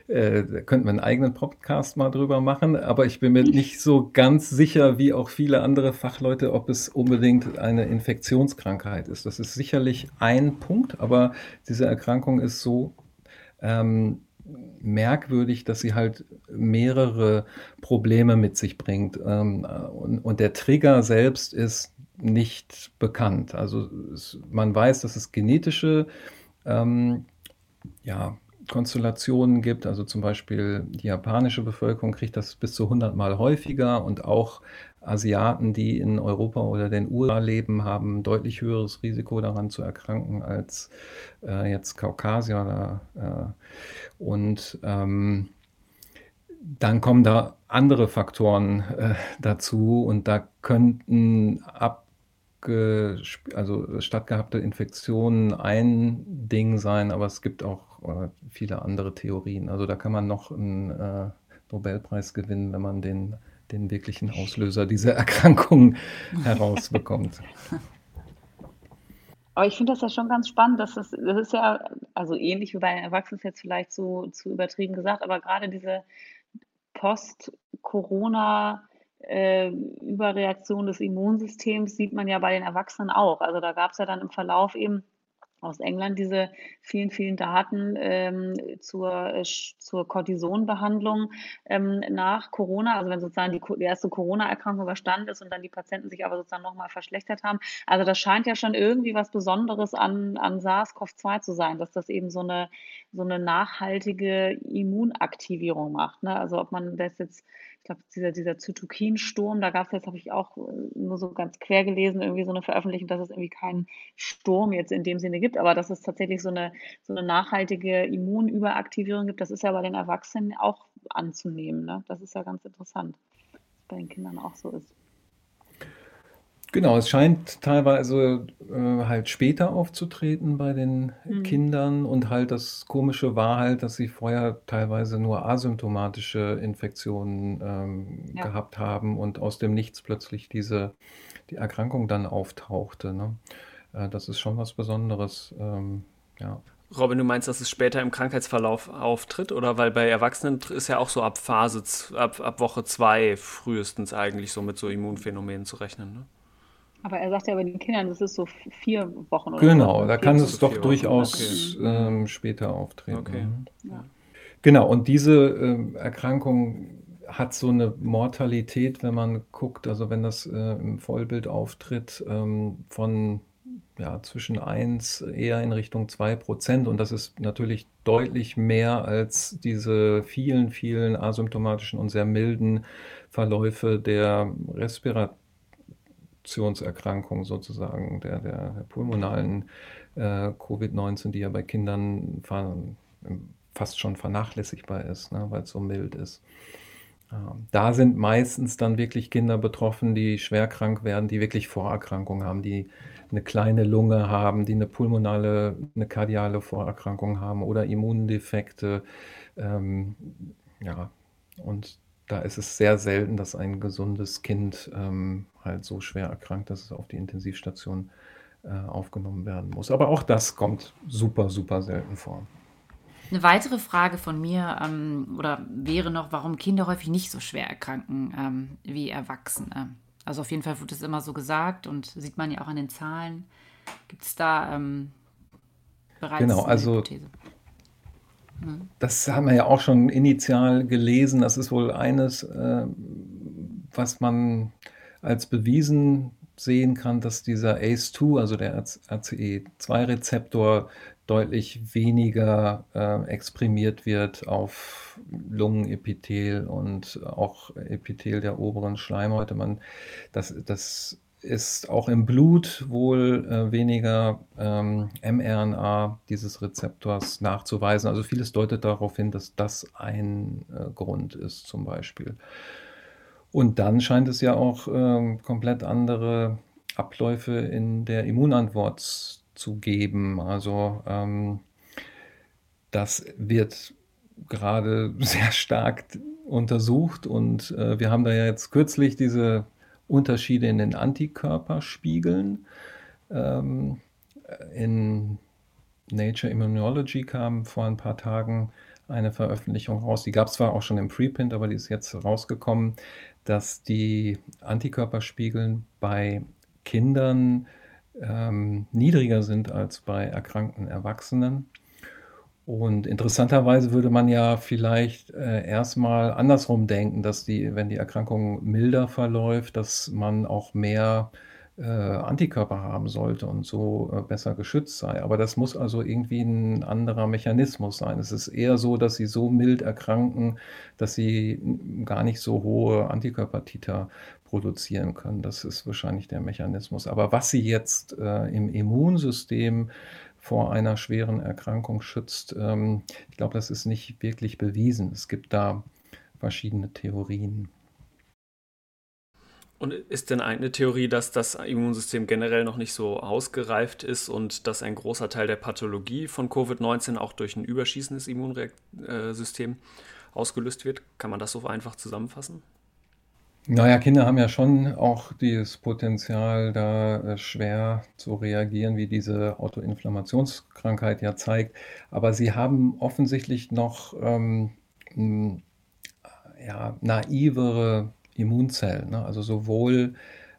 äh, da könnten wir einen eigenen Podcast mal drüber machen, aber ich bin mir nicht so ganz sicher, wie auch viele andere Fachleute, ob es unbedingt eine Infektionskrankheit ist. Das ist sicherlich ein Punkt, aber diese Erkrankung ist so ähm, merkwürdig, dass sie halt mehrere Probleme mit sich bringt. Ähm, und, und, der Trigger selbst ist nicht bekannt. Also es, man weiß, dass es genetische ähm, ja, Konstellationen gibt. Also zum Beispiel die japanische Bevölkerung kriegt das bis zu 100 Mal häufiger und auch Asiaten, die in Europa oder den USA leben, haben deutlich höheres Risiko daran zu erkranken als äh, jetzt Kaukasier. Äh, und ähm, dann kommen da andere Faktoren äh, dazu und da könnten ab also stattgehabte Infektionen ein Ding sein, aber es gibt auch äh, viele andere Theorien. Also da kann man noch einen äh, Nobelpreis gewinnen, wenn man den, den wirklichen Auslöser dieser Erkrankung herausbekommt. Aber ich finde das ja schon ganz spannend, dass das, das ist ja, also ähnlich wie bei Erwachsenen jetzt vielleicht so zu übertrieben gesagt, aber gerade diese Post-Corona- äh, Überreaktion des Immunsystems sieht man ja bei den Erwachsenen auch. Also da gab es ja dann im Verlauf eben aus England diese vielen, vielen Daten ähm, zur, äh, zur Cortisonbehandlung ähm, nach Corona, also wenn sozusagen die, die erste Corona-Erkrankung überstanden ist und dann die Patienten sich aber sozusagen nochmal verschlechtert haben. Also das scheint ja schon irgendwie was Besonderes an, an SARS-CoV-2 zu sein, dass das eben so eine, so eine nachhaltige Immunaktivierung macht. Ne? Also ob man das jetzt ich glaube, dieser, dieser Zytokinsturm, da gab es jetzt, habe ich auch äh, nur so ganz quer gelesen, irgendwie so eine Veröffentlichung, dass es irgendwie keinen Sturm jetzt in dem Sinne gibt, aber dass es tatsächlich so eine, so eine nachhaltige Immunüberaktivierung gibt, das ist ja bei den Erwachsenen auch anzunehmen. Ne? Das ist ja ganz interessant, dass es bei den Kindern auch so ist. Genau, es scheint teilweise äh, halt später aufzutreten bei den Mhm. Kindern und halt das Komische war halt, dass sie vorher teilweise nur asymptomatische Infektionen ähm, Ja. gehabt haben und aus dem Nichts plötzlich diese die Erkrankung dann auftauchte, ne? Äh, das ist schon was Besonderes, ähm, ja. Robin, du meinst, dass es später im Krankheitsverlauf auftritt? Oder weil bei Erwachsenen ist ja auch so ab Phase, ab, ab Woche zwei frühestens eigentlich so mit so Immunphänomenen zu rechnen, ne? Aber er sagt ja bei den Kindern, das ist so vier Wochen oder Genau, so. da kann es doch durchaus okay. ähm, später auftreten. Okay. Mhm. Ja. Genau, und diese ähm, Erkrankung hat so eine Mortalität, wenn man guckt, also wenn das äh, im Vollbild auftritt, ähm, von ja, zwischen 1 eher in Richtung 2 Prozent. Und das ist natürlich deutlich mehr als diese vielen, vielen asymptomatischen und sehr milden Verläufe der Respiration. Infektionserkrankung sozusagen, der, der, pulmonalen äh, Covid-19, die ja bei Kindern fast schon vernachlässigbar ist, ne, weil es so mild ist. Ähm, da sind meistens dann wirklich Kinder betroffen, die schwer krank werden, die wirklich Vorerkrankungen haben, die eine kleine Lunge haben, die eine pulmonale, eine kardiale Vorerkrankung haben oder Immundefekte. Ähm, ja, und da ist es sehr selten, dass ein gesundes Kind ähm, halt so schwer erkrankt, dass es auf die Intensivstation äh, aufgenommen werden muss. Aber auch das kommt super, super selten vor. Eine weitere Frage von mir ähm, oder wäre noch, warum Kinder häufig nicht so schwer erkranken ähm, wie Erwachsene. Also auf jeden Fall wird es immer so gesagt und sieht man ja auch an den Zahlen. Gibt es da ähm, bereits genau, eine also Hypothese? Das haben wir ja auch schon initial gelesen. Das ist wohl eines, äh, was man als bewiesen sehen kann, dass dieser ACE2, also der ACE2-Rezeptor, deutlich weniger äh, exprimiert wird auf Lungenepithel und auch Epithel der oberen Schleimhäute. Man, das, das ist auch im Blut wohl äh, weniger ähm, mRNA dieses Rezeptors nachzuweisen. Also vieles deutet darauf hin, dass das ein äh, Grund ist zum Beispiel. Und dann scheint es ja auch ähm, komplett andere Abläufe in der Immunantwort zu geben. Also ähm, das wird gerade sehr stark untersucht und äh, wir haben da ja jetzt kürzlich diese Unterschiede in den Antikörperspiegeln. Ähm, in Nature Immunology kam vor ein paar Tagen eine Veröffentlichung raus. Die gab es zwar auch schon im Preprint, aber die ist jetzt rausgekommen, dass die Antikörperspiegel bei Kindern ähm, niedriger sind als bei erkrankten Erwachsenen. Und interessanterweise würde man ja vielleicht äh, erstmal andersrum denken, dass die, wenn die Erkrankung milder verläuft, dass man auch mehr äh, Antikörper haben sollte und so äh, besser geschützt sei. Aber das muss also irgendwie ein anderer Mechanismus sein. Es ist eher so, dass sie so mild erkranken, dass sie gar nicht so hohe Antikörpertiter produzieren können. Das ist wahrscheinlich der Mechanismus. Aber was sie jetzt äh, im Immunsystem vor einer schweren Erkrankung schützt, ähm, ich glaube, das ist nicht wirklich bewiesen. Es gibt da verschiedene Theorien. Und ist denn eine Theorie, dass das Immunsystem generell noch nicht so ausgereift ist und dass ein großer Teil der Pathologie von Covid-19 auch durch ein überschießendes Immunsystem ausgelöst wird? Kann man das so einfach zusammenfassen? Naja, Kinder haben ja schon auch dieses Potenzial, da äh, schwer zu reagieren, wie diese Autoinflammationskrankheit ja zeigt. Aber sie haben offensichtlich noch ähm, ja, naivere Immunzellen. Ne? Also sowohl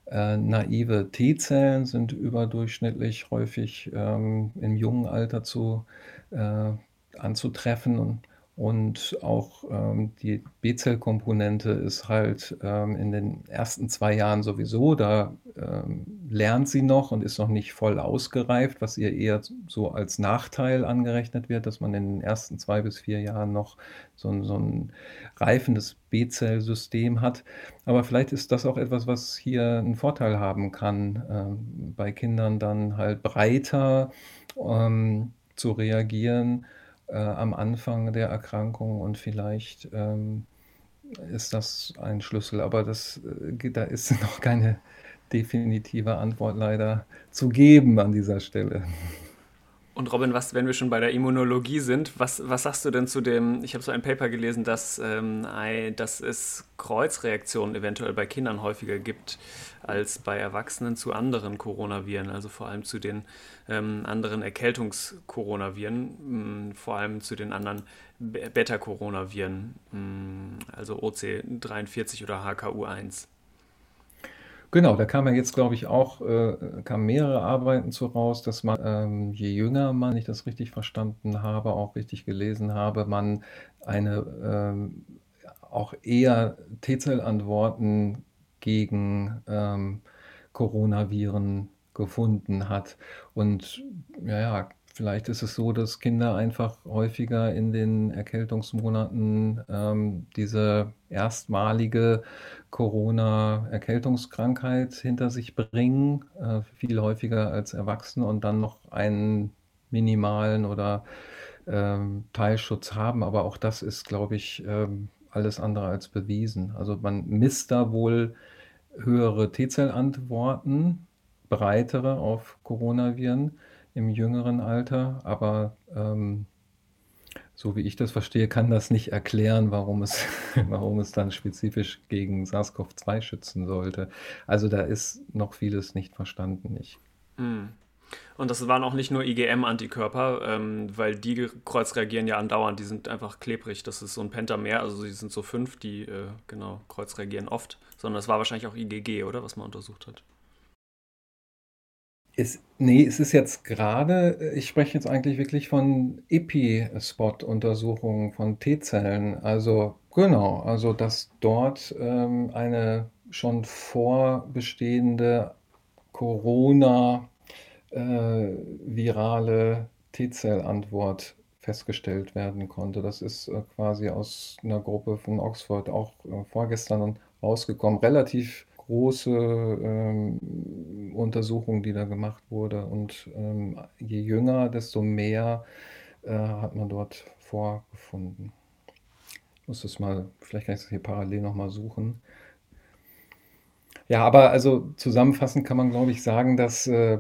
äh, naive T-Zellen sind überdurchschnittlich häufig ähm, im jungen Alter zu, äh, anzutreffen und und auch ähm, die B-Zell-Komponente ist halt ähm, in den ersten zwei Jahren sowieso, da ähm, lernt sie noch und ist noch nicht voll ausgereift, was ihr eher so als Nachteil angerechnet wird, dass man in den ersten zwei bis vier Jahren noch so, so ein reifendes B-Zell-System hat. Aber vielleicht ist das auch etwas, was hier einen Vorteil haben kann, ähm, bei Kindern dann halt breiter ähm, zu reagieren äh, am Anfang der Erkrankung und vielleicht ähm, ist das ein Schlüssel, aber das, äh, da ist noch keine definitive Antwort leider zu geben an dieser Stelle. Und Robin, was, wenn wir schon bei der Immunologie sind, was, was sagst du denn zu dem, ich habe so ein Paper gelesen, dass, ähm, dass es Kreuzreaktionen eventuell bei Kindern häufiger gibt als bei Erwachsenen zu anderen Coronaviren, also vor allem zu den ähm, anderen Erkältungs-Coronaviren, vor allem zu den anderen Beta-Coronaviren, also OC43 oder HKU1. Genau, da kam ja jetzt, glaube ich, auch, äh, kamen mehrere Arbeiten zu raus, dass man, ähm, je jünger man, ich das richtig verstanden habe, auch richtig gelesen habe, man eine ähm, auch eher T-Zell-Antworten gegen ähm, Coronaviren gefunden hat. Und ja, ja, Vielleicht ist es so, dass Kinder einfach häufiger in den Erkältungsmonaten ähm, diese erstmalige Corona-Erkältungskrankheit hinter sich bringen, äh, viel häufiger als Erwachsene und dann noch einen minimalen oder ähm, Teilschutz haben. Aber auch das ist, glaube ich, ähm, alles andere als bewiesen. Also man misst da wohl höhere T-Zellantworten, breitere auf Coronaviren im jüngeren Alter, aber ähm, so wie ich das verstehe, kann das nicht erklären, warum es, warum es dann spezifisch gegen SARS-CoV-2 schützen sollte. Also da ist noch vieles nicht verstanden. Ich. Hm. Und das waren auch nicht nur IgM-Antikörper, ähm, weil die kreuzreagieren ja andauernd, die sind einfach klebrig. Das ist so ein Pentamer, also die sind so fünf, die äh, genau kreuzreagieren oft, sondern es war wahrscheinlich auch IgG, oder? Was man untersucht hat. Es, nee, es ist jetzt gerade, äh, ich spreche jetzt eigentlich wirklich von EPI-Spot-Untersuchungen von T-Zellen. Also genau, also dass dort ähm, eine schon vorbestehende Corona-virale äh, T-Zell-Antwort festgestellt werden konnte. Das ist äh, quasi aus einer Gruppe von Oxford auch äh, vorgestern rausgekommen. Relativ große ähm, Untersuchung, die da gemacht wurde. Und ähm, je jünger, desto mehr äh, hat man dort vorgefunden. Ich muss das mal, vielleicht kann ich das hier parallel nochmal suchen. Ja, aber also zusammenfassend kann man, glaube ich, sagen, dass äh,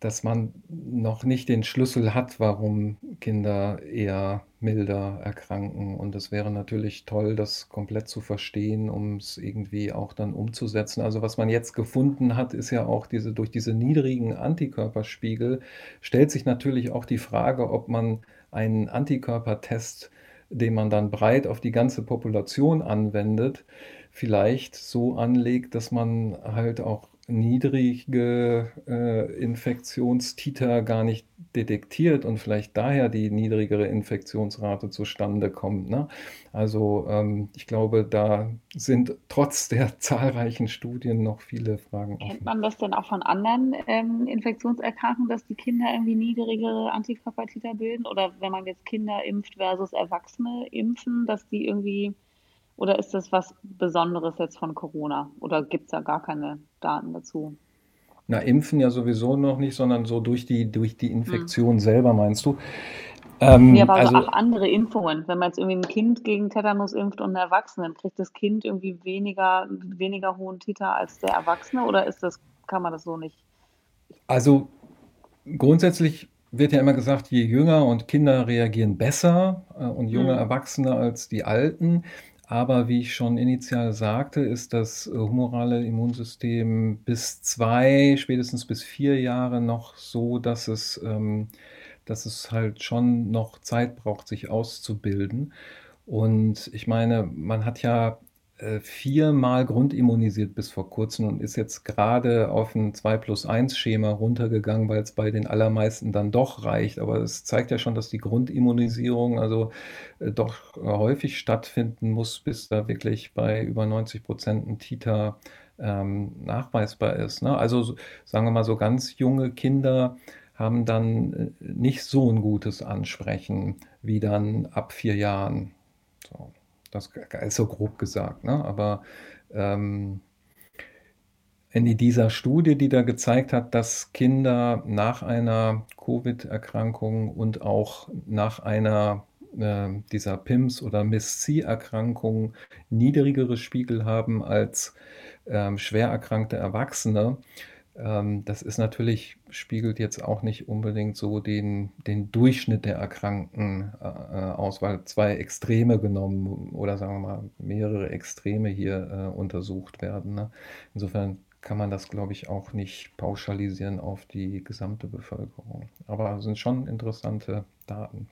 dass man noch nicht den Schlüssel hat, warum Kinder eher milder erkranken. Und es wäre natürlich toll, das komplett zu verstehen, um es irgendwie auch dann umzusetzen. Also was man jetzt gefunden hat, ist ja auch diese, durch diese niedrigen Antikörperspiegel stellt sich natürlich auch die Frage, ob man einen Antikörpertest, den man dann breit auf die ganze Population anwendet, vielleicht so anlegt, dass man halt auch niedrige äh, Infektionstiter gar nicht detektiert und vielleicht daher die niedrigere Infektionsrate zustande kommt. Ne? Also ähm, ich glaube, da sind trotz der zahlreichen Studien noch viele Fragen offen. Kennt man das denn auch von anderen ähm, Infektionserkrankungen, dass die Kinder irgendwie niedrigere Antikörpertiter bilden? Oder wenn man jetzt Kinder impft versus Erwachsene impfen, dass die irgendwie oder ist das was Besonderes jetzt von Corona? Oder gibt es da gar keine Daten dazu? Na, impfen ja sowieso noch nicht, sondern so durch die, durch die Infektion hm. selber, meinst du? Ähm, ja, aber also, auch andere Impfungen. Wenn man jetzt irgendwie ein Kind gegen Tetanus impft und einen Erwachsenen, kriegt das Kind irgendwie weniger, weniger hohen Titer als der Erwachsene oder ist das, kann man das so nicht? Also grundsätzlich wird ja immer gesagt, je jünger und Kinder reagieren besser äh, und junge hm. Erwachsene als die Alten. Aber wie ich schon initial sagte, ist das humorale Immunsystem bis zwei, spätestens bis vier Jahre noch so, dass es, ähm, dass es halt schon noch Zeit braucht, sich auszubilden. Und ich meine, man hat ja viermal grundimmunisiert bis vor kurzem und ist jetzt gerade auf ein 2 plus 1 Schema runtergegangen, weil es bei den allermeisten dann doch reicht. Aber es zeigt ja schon, dass die Grundimmunisierung also äh, doch häufig stattfinden muss, bis da wirklich bei über 90 Prozent ein Titer ähm, nachweisbar ist. Ne? Also sagen wir mal so ganz junge Kinder haben dann äh, nicht so ein gutes Ansprechen wie dann ab vier Jahren. So. Das ist so grob gesagt, ne? aber ähm, in dieser Studie, die da gezeigt hat, dass Kinder nach einer Covid-Erkrankung und auch nach einer äh, dieser PIMS oder MIS-C-Erkrankung niedrigere Spiegel haben als ähm, schwer erkrankte Erwachsene, das ist natürlich, spiegelt jetzt auch nicht unbedingt so den, den Durchschnitt der Erkrankten äh, äh, aus, weil zwei Extreme genommen oder sagen wir mal mehrere Extreme hier äh, untersucht werden. Ne? Insofern kann man das, glaube ich, auch nicht pauschalisieren auf die gesamte Bevölkerung. Aber es sind schon interessante Daten.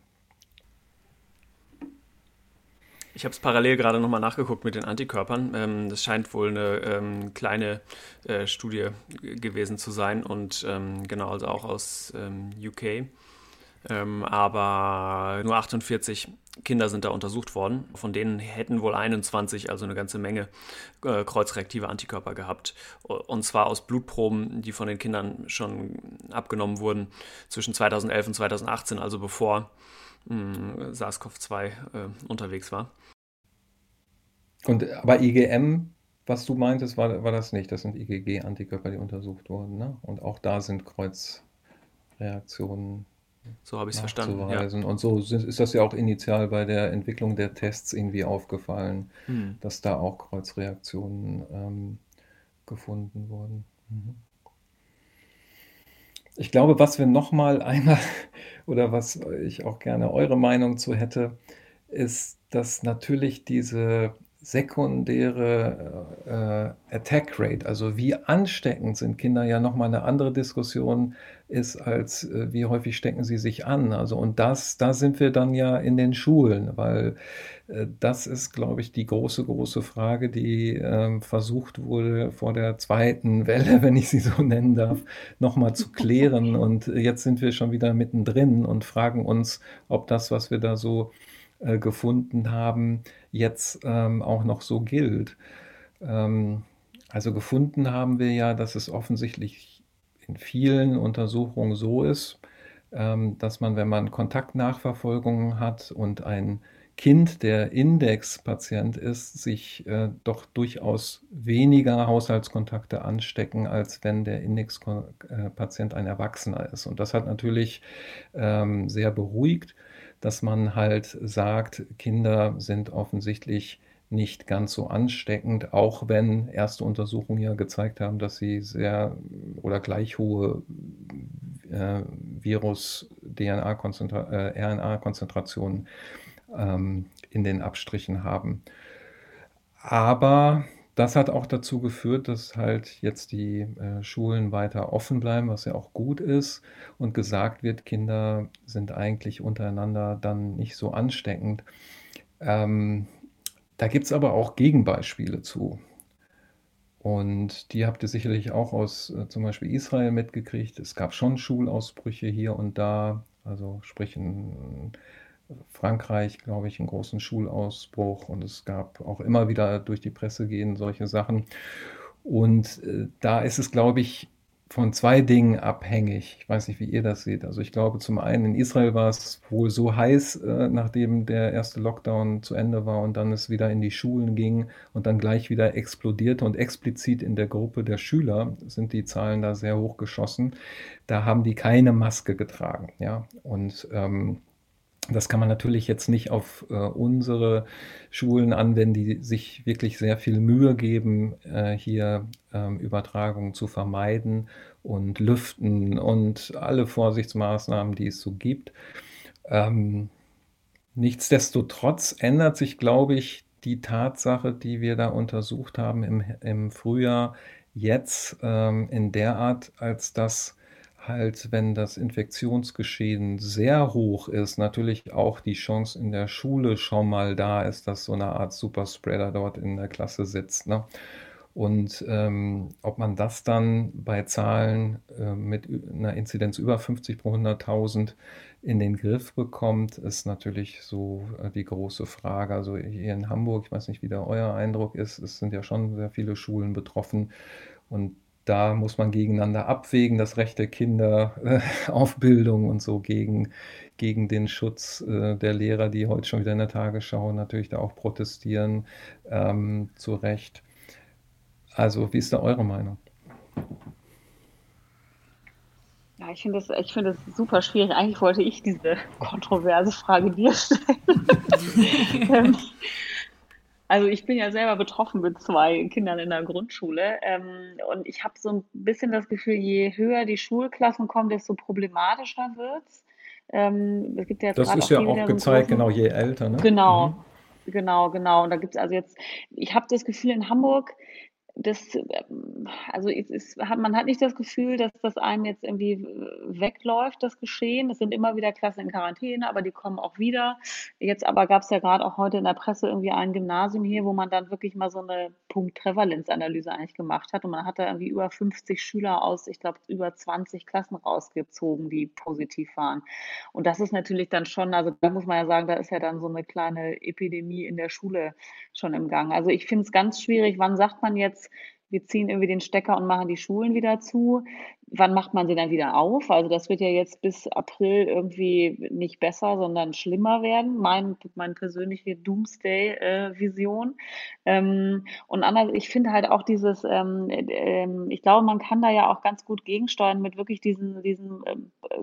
Ich habe es parallel gerade nochmal nachgeguckt mit den Antikörpern. Ähm, das scheint wohl eine ähm, kleine äh, Studie gewesen zu sein und ähm, genau, also auch aus UK. Aber nur 48 Kinder sind da untersucht worden. Von denen hätten wohl 21, also eine ganze Menge, äh, kreuzreaktive Antikörper gehabt. Und zwar aus Blutproben, die von den Kindern schon abgenommen wurden zwischen 2011 und 2018, also bevor SARS-CoV-2 äh, unterwegs war. Und aber IgM, was du meintest, war, war das nicht. Das sind IgG-Antikörper, die untersucht wurden. Ne? Und auch da sind Kreuzreaktionen So habe ich es verstanden. Ja. Und so ist das ja auch initial bei der Entwicklung der Tests irgendwie aufgefallen, hm. dass da auch Kreuzreaktionen ähm, gefunden wurden. Mhm. Ich glaube, was wir noch mal einmal oder was ich auch gerne eure Meinung zu hätte, ist, dass natürlich diese sekundäre äh, Attack Rate, also wie ansteckend sind Kinder, ja nochmal eine andere Diskussion ist, als äh, wie häufig stecken sie sich an. Also und das, da sind wir dann ja in den Schulen, weil äh, das ist, glaube ich, die große, große Frage, die ähm, versucht wurde vor der zweiten Welle, wenn ich sie so nennen darf, nochmal zu klären. Und jetzt sind wir schon wieder mittendrin und fragen uns, ob das, was wir da so äh, gefunden haben, jetzt ähm, auch noch so gilt. Ähm, also gefunden haben wir ja, dass es offensichtlich in vielen Untersuchungen so ist, ähm, dass man, wenn man Kontaktnachverfolgungen hat und ein Kind, der Indexpatient ist, sich äh, doch durchaus weniger Haushaltskontakte anstecken, als wenn der Indexpatient ein Erwachsener ist. Und das hat natürlich ähm, sehr beruhigt dass man halt sagt, Kinder sind offensichtlich nicht ganz so ansteckend, auch wenn erste Untersuchungen ja gezeigt haben, dass sie sehr oder gleich hohe äh, Virus-DNA-RNA-Konzentrationen äh, ähm, in den Abstrichen haben. Aber das hat auch dazu geführt, dass halt jetzt die äh, Schulen weiter offen bleiben, was ja auch gut ist und gesagt wird, Kinder sind eigentlich untereinander dann nicht so ansteckend. Ähm, da gibt es aber auch Gegenbeispiele zu. Und die habt ihr sicherlich auch aus äh, zum Beispiel Israel mitgekriegt. Es gab schon Schulausbrüche hier und da, also sprich ein Frankreich, glaube ich, einen großen Schulausbruch und es gab auch immer wieder durch die Presse gehen solche Sachen. Und äh, da ist es, glaube ich, von zwei Dingen abhängig. Ich weiß nicht, wie ihr das seht. Also ich glaube, zum einen in Israel war es wohl so heiß, äh, nachdem der erste Lockdown zu Ende war und dann es wieder in die Schulen ging und dann gleich wieder explodierte und explizit in der Gruppe der Schüler sind die Zahlen da sehr hoch geschossen. Da haben die keine Maske getragen. Ja, und ähm, das kann man natürlich jetzt nicht auf äh, unsere Schulen anwenden, die sich wirklich sehr viel Mühe geben, äh, hier ähm, Übertragungen zu vermeiden und lüften und alle Vorsichtsmaßnahmen, die es so gibt. Ähm, nichtsdestotrotz ändert sich, glaube ich, die Tatsache, die wir da untersucht haben im, im Frühjahr, jetzt ähm, in der Art, als dass halt, wenn das Infektionsgeschehen sehr hoch ist, natürlich auch die Chance in der Schule schon mal da ist, dass so eine Art Superspreader dort in der Klasse sitzt. Ne? Und ähm, ob man das dann bei Zahlen äh, mit einer Inzidenz über 50 pro 100.000 in den Griff bekommt, ist natürlich so äh, die große Frage. Also hier in Hamburg, ich weiß nicht, wie da euer Eindruck ist, es sind ja schon sehr viele Schulen betroffen. Und da muss man gegeneinander abwägen, das Recht der Kinder äh, auf Bildung und so gegen, gegen den Schutz äh, der Lehrer, die heute schon wieder in der Tagesschau natürlich da auch protestieren, ähm, zu Recht. Also, wie ist da eure Meinung? Ja, ich finde das, find das super schwierig. Eigentlich wollte ich diese kontroverse Frage dir stellen. Also ich bin ja selber betroffen mit zwei Kindern in der Grundschule ähm, und ich habe so ein bisschen das Gefühl, je höher die Schulklassen kommen, desto problematischer wird es. Ähm, es gibt ja das ist auch ja auch gezeigt, genau, je älter. Ne? Genau, mhm. genau, genau. Und da gibt es also jetzt, ich habe das Gefühl, in Hamburg das, ähm, also es ist, man hat nicht das Gefühl, dass das einem jetzt irgendwie wegläuft, das Geschehen. Es sind immer wieder Klassen in Quarantäne, aber die kommen auch wieder. Jetzt aber gab es ja gerade auch heute in der Presse irgendwie ein Gymnasium hier, wo man dann wirklich mal so eine Punktprävalenzanalyse eigentlich gemacht hat. Und man hat da irgendwie über 50 Schüler aus, ich glaube, über 20 Klassen rausgezogen, die positiv waren. Und das ist natürlich dann schon, also da muss man ja sagen, da ist ja dann so eine kleine Epidemie in der Schule schon im Gang. Also ich finde es ganz schwierig, wann sagt man jetzt, wir ziehen irgendwie den Stecker und machen die Schulen wieder zu. Wann macht man sie dann wieder auf? Also das wird ja jetzt bis April irgendwie nicht besser, sondern schlimmer werden. Mein, meine persönliche Doomsday-Vision. Ähm, und anders, ich finde halt auch dieses, ähm, äh, ich glaube, man kann da ja auch ganz gut gegensteuern mit wirklich diesen, diesen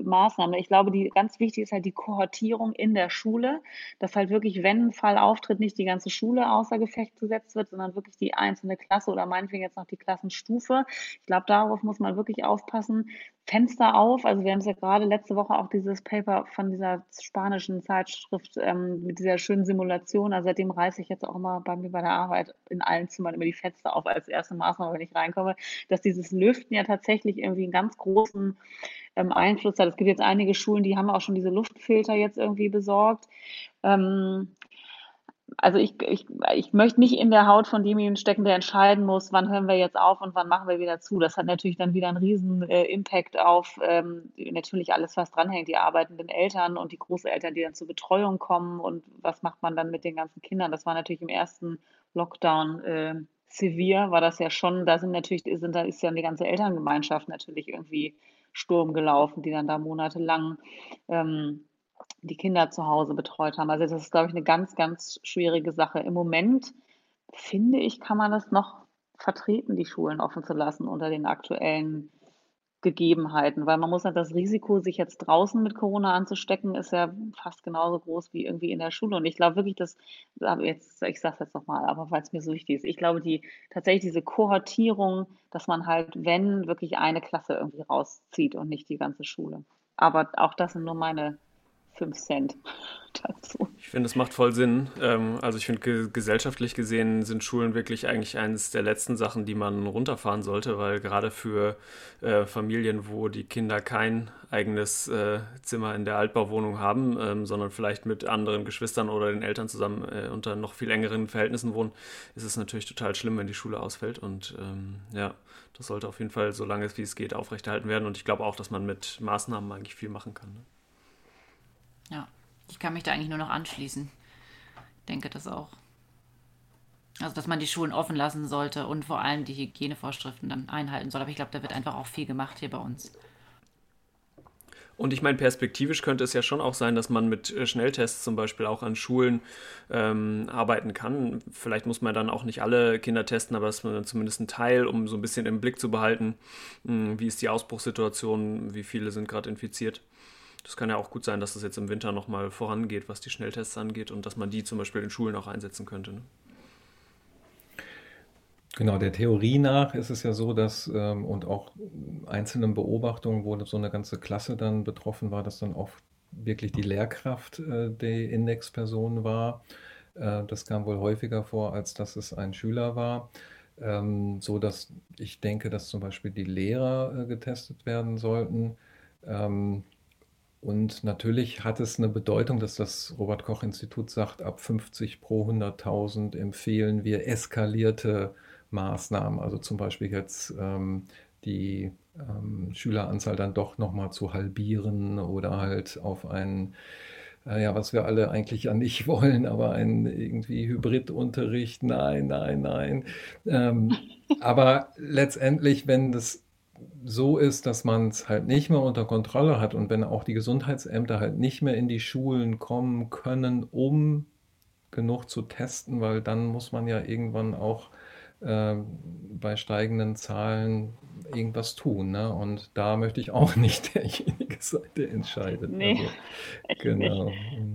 Maßnahmen. Ich glaube, die ganz wichtig ist halt die Kohortierung in der Schule, dass halt wirklich, wenn ein Fall auftritt, nicht die ganze Schule außer Gefecht gesetzt wird, sondern wirklich die einzelne Klasse oder meinetwegen jetzt noch die Klassenstufe. Ich glaube, darauf muss man wirklich aufpassen aufpassen. Fenster auf, also wir haben es ja gerade letzte Woche auch dieses Paper von dieser spanischen Zeitschrift ähm, mit dieser schönen Simulation. Also seitdem reiße ich jetzt auch immer bei mir bei der Arbeit in allen Zimmern immer die Fenster auf als erste Maßnahme, wenn ich reinkomme, dass dieses Lüften ja tatsächlich irgendwie einen ganz großen ähm, Einfluss hat. Es gibt jetzt einige Schulen, die haben auch schon diese Luftfilter jetzt irgendwie besorgt. Ähm, also ich, ich, ich möchte nicht in der Haut von demjenigen stecken, der entscheiden muss, wann hören wir jetzt auf und wann machen wir wieder zu. Das hat natürlich dann wieder einen riesen äh, Impact auf ähm, natürlich alles, was dranhängt, die arbeitenden Eltern und die Großeltern, die dann zur Betreuung kommen und was macht man dann mit den ganzen Kindern. Das war natürlich im ersten Lockdown äh, severe, war das ja schon, da sind natürlich, sind, da ist ja die ganze Elterngemeinschaft natürlich irgendwie Sturm gelaufen, die dann da monatelang ähm, die Kinder zu Hause betreut haben. Also das ist, glaube ich, eine ganz, ganz schwierige Sache. Im Moment, finde ich, kann man es noch vertreten, die Schulen offen zu lassen unter den aktuellen Gegebenheiten, weil man muss halt das Risiko, sich jetzt draußen mit Corona anzustecken, ist ja fast genauso groß wie irgendwie in der Schule. Und ich glaube wirklich, dass, jetzt, ich sage es jetzt nochmal, aber weil es mir so wichtig ist, ich glaube, die tatsächlich diese Kohortierung, dass man halt, wenn, wirklich eine Klasse irgendwie rauszieht und nicht die ganze Schule. Aber auch das sind nur meine 5 Cent dazu. Ich finde, es macht voll Sinn. Ähm, also ich finde, ge gesellschaftlich gesehen sind Schulen wirklich eigentlich eines der letzten Sachen, die man runterfahren sollte, weil gerade für äh, Familien, wo die Kinder kein eigenes äh, Zimmer in der Altbauwohnung haben, ähm, sondern vielleicht mit anderen Geschwistern oder den Eltern zusammen äh, unter noch viel engeren Verhältnissen wohnen, ist es natürlich total schlimm, wenn die Schule ausfällt. Und ähm, ja, das sollte auf jeden Fall, so lange wie es geht, aufrechterhalten werden. Und ich glaube auch, dass man mit Maßnahmen eigentlich viel machen kann. Ne? Ja, ich kann mich da eigentlich nur noch anschließen. Ich denke das auch. Also, dass man die Schulen offen lassen sollte und vor allem die Hygienevorschriften dann einhalten soll. Aber ich glaube, da wird einfach auch viel gemacht hier bei uns. Und ich meine, perspektivisch könnte es ja schon auch sein, dass man mit äh, Schnelltests zum Beispiel auch an Schulen ähm, arbeiten kann. Vielleicht muss man dann auch nicht alle Kinder testen, aber dass man zumindest einen Teil, um so ein bisschen im Blick zu behalten, mh, hm, wie ist die Ausbruchssituation, wie viele sind gerade infiziert. Das kann ja auch gut sein, dass das jetzt im Winter nochmal vorangeht, was die Schnelltests angeht und dass man die zum Beispiel in Schulen auch einsetzen könnte. Ne? Genau, der Theorie nach ist es ja so, dass ähm, und auch einzelnen Beobachtungen, wo so eine ganze Klasse dann betroffen war, dass dann auch wirklich die Lehrkraft äh, die Indexperson war. Äh, das kam wohl häufiger vor, als dass es ein Schüler war. Ähm, so dass ich denke, dass zum Beispiel die Lehrer äh, getestet werden sollten. Ähm, und natürlich hat es eine Bedeutung, dass das Robert Koch Institut sagt, ab 50 pro 100.000 empfehlen wir eskalierte Maßnahmen. Also zum Beispiel jetzt ähm, die ähm, Schüleranzahl dann doch nochmal zu halbieren oder halt auf einen, äh, ja, was wir alle eigentlich ja nicht wollen, aber einen irgendwie Hybridunterricht. Nein, nein, nein. Ähm, aber letztendlich, wenn das so ist, dass man es halt nicht mehr unter Kontrolle hat und wenn auch die Gesundheitsämter halt nicht mehr in die Schulen kommen können, um genug zu testen, weil dann muss man ja irgendwann auch äh, bei steigenden Zahlen irgendwas tun. Ne? Und da möchte ich auch nicht derjenige sein, der entscheidet. Nee, also, genau.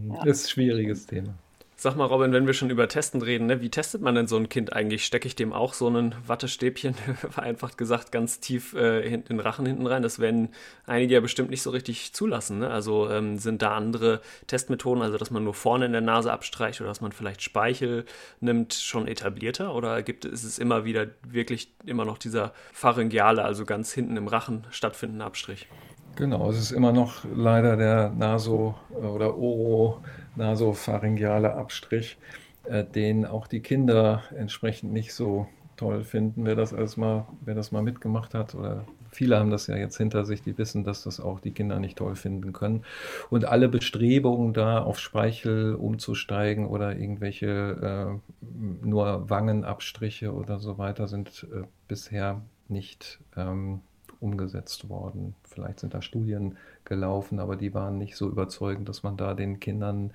Ja. Ist ein schwieriges Thema. Sag mal, Robin, wenn wir schon über Testen reden, ne, wie testet man denn so ein Kind eigentlich? Stecke ich dem auch so ein Wattestäbchen, vereinfacht gesagt, ganz tief äh, in den Rachen hinten rein? Das werden einige ja bestimmt nicht so richtig zulassen. Ne? Also ähm, sind da andere Testmethoden, also dass man nur vorne in der Nase abstreicht oder dass man vielleicht Speichel nimmt, schon etablierter? Oder gibt ist es immer wieder wirklich immer noch dieser pharyngeale, also ganz hinten im Rachen stattfindende Abstrich? Genau, es ist immer noch leider der Naso- oder Oro-nasopharyngeale Abstrich, äh, den auch die Kinder entsprechend nicht so toll finden. Wer das alles mal, wer das mal mitgemacht hat, oder viele haben das ja jetzt hinter sich, die wissen, dass das auch die Kinder nicht toll finden können. Und alle Bestrebungen da auf Speichel umzusteigen oder irgendwelche äh, nur Wangenabstriche oder so weiter sind äh, bisher nicht ähm, umgesetzt worden. Vielleicht sind da Studien gelaufen, aber die waren nicht so überzeugend, dass man da den Kindern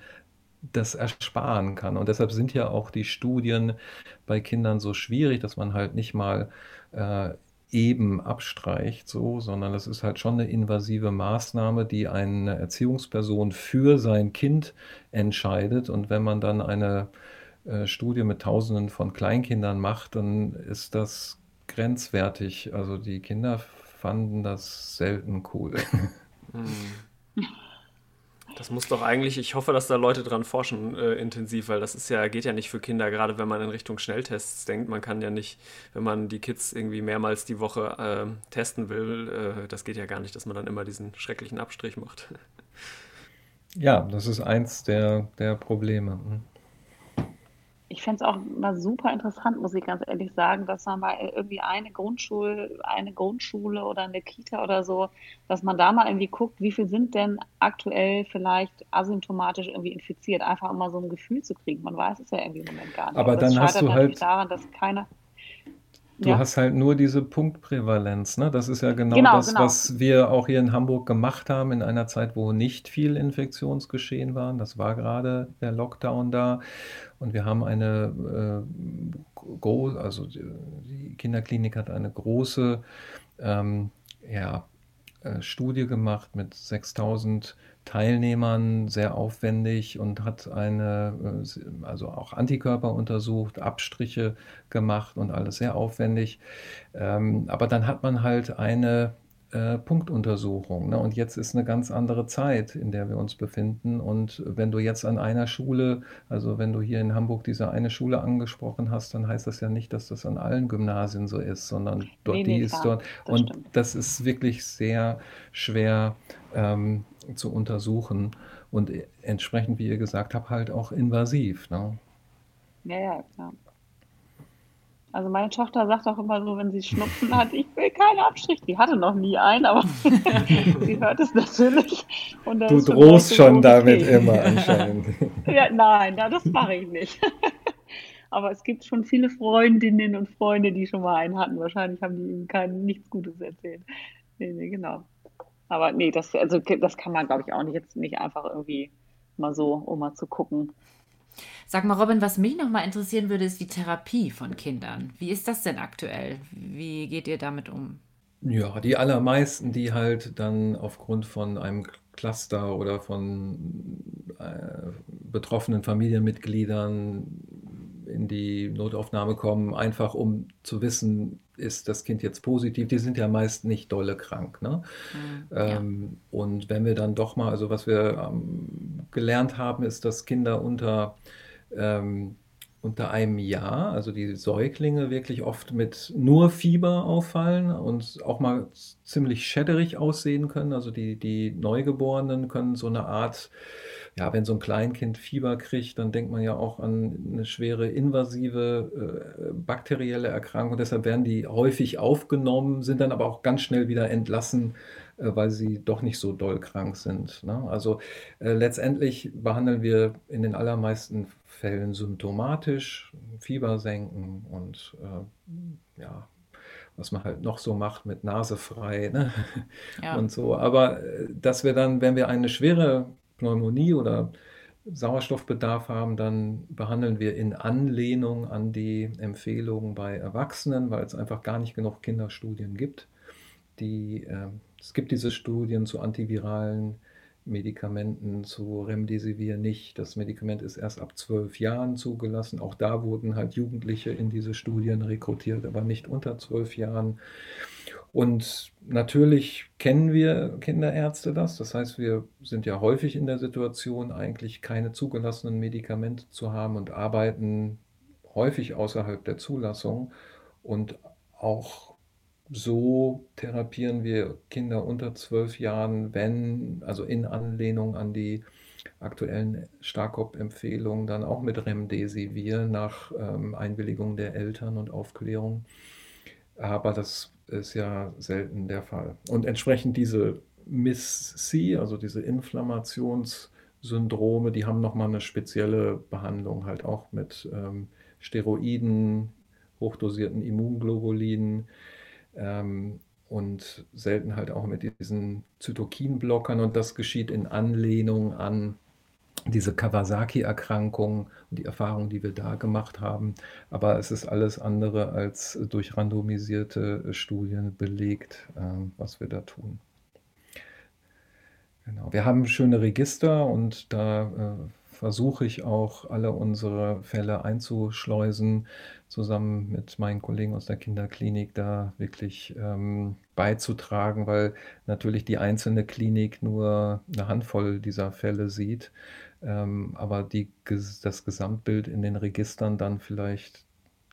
das ersparen kann. Und deshalb sind ja auch die Studien bei Kindern so schwierig, dass man halt nicht mal äh, eben abstreicht, so, sondern das ist halt schon eine invasive Maßnahme, die eine Erziehungsperson für sein Kind entscheidet. Und wenn man dann eine äh, Studie mit Tausenden von Kleinkindern macht, dann ist das grenzwertig. Also die Kinder fanden das selten cool. Hm. Das muss doch eigentlich, ich hoffe, dass da Leute dran forschen äh, intensiv, weil das ist ja, geht ja nicht für Kinder, gerade wenn man in Richtung Schnelltests denkt. Man kann ja nicht, wenn man die Kids irgendwie mehrmals die Woche äh, testen will, äh, das geht ja gar nicht, dass man dann immer diesen schrecklichen Abstrich macht. Ja, das ist eins der, der Probleme. Ich fände es auch mal super interessant, muss ich ganz ehrlich sagen, dass man mal irgendwie eine Grundschule, eine Grundschule oder eine Kita oder so, dass man da mal irgendwie guckt, wie viel sind denn aktuell vielleicht asymptomatisch irgendwie infiziert, einfach um mal so ein Gefühl zu kriegen. Man weiß es ja irgendwie im Moment gar nicht. Aber dann hast du halt daran, dass keiner Du ja. hast halt nur diese Punktprävalenz, ne? Das ist ja genau, genau das, genau. was wir auch hier in Hamburg gemacht haben in einer Zeit, wo nicht viel Infektionsgeschehen war. Das war gerade der Lockdown da. Und wir haben eine äh, große, also die Kinderklinik hat eine große ähm, ja, Studie gemacht mit 6000 Teilnehmern sehr aufwendig und hat eine, äh, also auch Antikörper untersucht, Abstriche gemacht und alles sehr aufwendig. Ähm, aber dann hat man halt eine äh, Punktuntersuchung. Ne? Und jetzt ist eine ganz andere Zeit, in der wir uns befinden. Und wenn du jetzt an einer Schule, also wenn du hier in Hamburg diese eine Schule angesprochen hast, dann heißt das ja nicht, dass das an allen Gymnasien so ist, sondern dort nee, die nee, ist klar, dort. Das und stimmt. das ist wirklich sehr schwer ähm, zu untersuchen und entsprechend, wie ihr gesagt habt, halt auch invasiv. Ne? Ja, ja, klar. Also meine Tochter sagt auch immer so, wenn sie Schnupfen hat, ich will keinen Abstrich. Die hatte noch nie einen, aber sie hört es natürlich. du drohst schon damit okay. immer anscheinend. ja, nein, na, das mache ich nicht. aber es gibt schon viele Freundinnen und Freunde, die schon mal einen hatten. Wahrscheinlich haben die ihm kein, nichts Gutes erzählt. Nee, nee, genau. Aber nee, das, also, das kann man, glaube ich, auch nicht jetzt nicht einfach irgendwie mal so, um mal zu gucken. Sag mal, Robin, was mich noch mal interessieren würde, ist die Therapie von Kindern. Wie ist das denn aktuell? Wie geht ihr damit um? Ja, die allermeisten, die halt dann aufgrund von einem Cluster oder von äh, betroffenen Familienmitgliedern in die Notaufnahme kommen, einfach um zu wissen, ist das Kind jetzt positiv? Die sind ja meist nicht dolle krank. Ne? Mhm, ähm, ja. Und wenn wir dann doch mal, also was wir ähm, gelernt haben, ist, dass Kinder unter ähm, unter einem Jahr, also die Säuglinge wirklich oft mit nur Fieber auffallen und auch mal ziemlich schäderig aussehen können. Also die, die Neugeborenen können so eine Art, ja, wenn so ein Kleinkind Fieber kriegt, dann denkt man ja auch an eine schwere invasive äh, bakterielle Erkrankung. Deshalb werden die häufig aufgenommen, sind dann aber auch ganz schnell wieder entlassen äh, weil sie doch nicht so doll krank sind. Ne? Also äh, letztendlich behandeln wir in den allermeisten Fällen symptomatisch, Fieber senken und äh, ja, was man halt noch so macht mit Nase frei ne? ja. und so. Aber äh, dass wir dann, wenn wir eine schwere Pneumonie oder Sauerstoffbedarf haben, dann behandeln wir in Anlehnung an die Empfehlungen bei Erwachsenen, weil es einfach gar nicht genug Kinderstudien gibt, die äh, es gibt diese Studien zu antiviralen Medikamenten, zu Remdesivir nicht. Das Medikament ist erst ab zwölf Jahren zugelassen. Auch da wurden halt Jugendliche in diese Studien rekrutiert, aber nicht unter zwölf Jahren. Und natürlich kennen wir Kinderärzte das. Das heißt, wir sind ja häufig in der Situation, eigentlich keine zugelassenen Medikamente zu haben und arbeiten häufig außerhalb der Zulassung und auch so therapieren wir Kinder unter zwölf Jahren, wenn, also in Anlehnung an die aktuellen Starkop-Empfehlungen, dann auch mit Remdesivir nach ähm, Einwilligung der Eltern und Aufklärung. Aber das ist ja selten der Fall. Und entsprechend diese Miss-C, also diese Inflammationssyndrome, die haben nochmal eine spezielle Behandlung, halt auch mit ähm, Steroiden, hochdosierten Immunglobulinen, ähm, und selten halt auch mit diesen Zytokinblockern. Und das geschieht in Anlehnung an diese Kawasaki-Erkrankung und die Erfahrungen, die wir da gemacht haben. Aber es ist alles andere als durch randomisierte Studien belegt, ähm, was wir da tun. Genau. Wir haben schöne Register und da äh, versuche ich auch alle unsere Fälle einzuschleusen, zusammen mit meinen Kollegen aus der Kinderklinik da wirklich ähm, beizutragen, weil natürlich die einzelne Klinik nur eine Handvoll dieser Fälle sieht, ähm, aber die, das Gesamtbild in den Registern dann vielleicht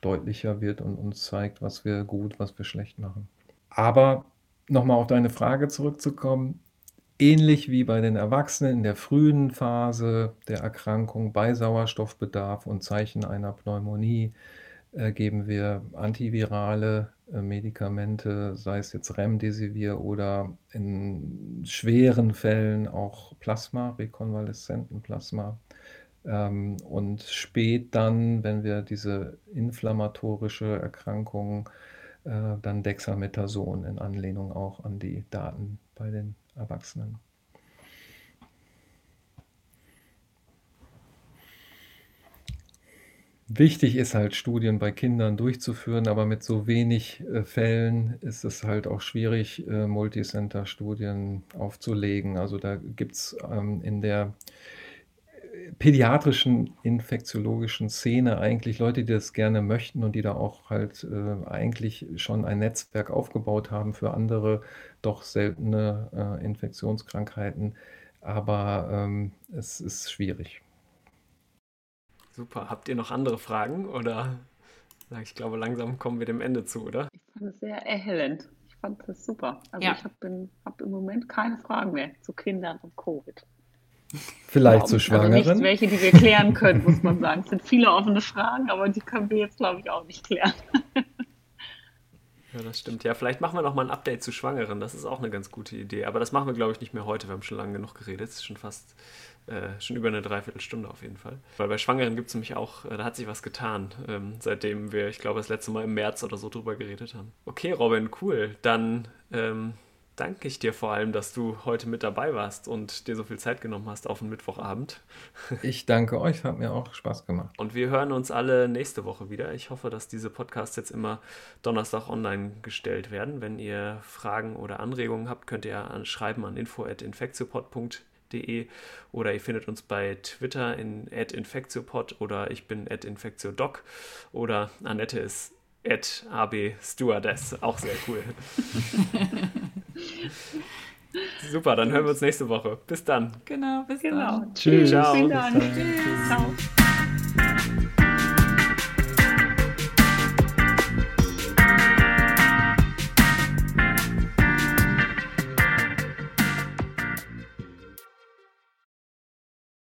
deutlicher wird und uns zeigt, was wir gut, was wir schlecht machen. Aber nochmal auf deine Frage zurückzukommen, ähnlich wie bei den Erwachsenen in der frühen Phase der Erkrankung bei Sauerstoffbedarf und Zeichen einer Pneumonie äh, geben wir antivirale äh, Medikamente, sei es jetzt Remdesivir oder in schweren Fällen auch Plasma, rekonvaleszenten Plasma. Ähm, und spät dann, wenn wir diese inflammatorische Erkrankung, äh, dann Dexamethason in Anlehnung auch an die Daten bei den Erwachsenen. Wichtig ist halt, Studien bei Kindern durchzuführen, aber mit so wenig äh, Fällen ist es halt auch schwierig, äh, Multicenter-Studien aufzulegen. Also da gibt es ähm, in der äh, pädiatrischen infektiologischen Szene eigentlich Leute, die das gerne möchten und die da auch halt äh, eigentlich schon ein Netzwerk aufgebaut haben für andere doch seltene Infektionskrankheiten. Aber ähm, es ist schwierig. Super. Habt ihr noch andere Fragen oder ich glaube, langsam kommen wir dem Ende zu, oder? Ich fand es sehr erhellend. Ich fand das super. Also ja. ich habe hab im Moment keine Fragen mehr zu Kindern und Covid. Vielleicht zu Schwangeren? Also nicht welche, die wir klären können, muss man sagen. Es sind viele offene Fragen, aber die können wir jetzt, glaube ich, auch nicht klären. Ja, das stimmt. Ja, vielleicht machen wir noch mal ein Update zu Schwangeren. Das ist auch eine ganz gute Idee. Aber das machen wir, glaube ich, nicht mehr heute. Wir haben schon lange genug geredet. Es ist schon fast, äh, schon über eine Dreiviertelstunde auf jeden Fall. Weil bei Schwangeren gibt es nämlich auch, äh, da hat sich was getan, ähm, seitdem wir, ich glaube, das letzte Mal im März oder so drüber geredet haben. Okay, Robin, cool. Dann ähm, danke ich dir vor allem, dass du heute mit dabei warst und dir so viel Zeit genommen hast auf den Mittwochabend. Ich danke euch, hat mir auch Spaß gemacht. Und wir hören uns alle nächste Woche wieder. Ich hoffe, dass diese Podcasts jetzt immer Donnerstag online gestellt werden. Wenn ihr Fragen oder Anregungen habt, könnt ihr schreiben an info@infektiopod.de oder ihr findet uns bei Twitter in @infektiopod oder ich bin @infektiodoc oder Annette ist at AB Stewardess. Auch sehr cool. Super, dann hören wir uns nächste Woche. Bis dann. Genau, bis genau. dann. Tschüss. Ciao. Bis dann. Tschüss. Ciao.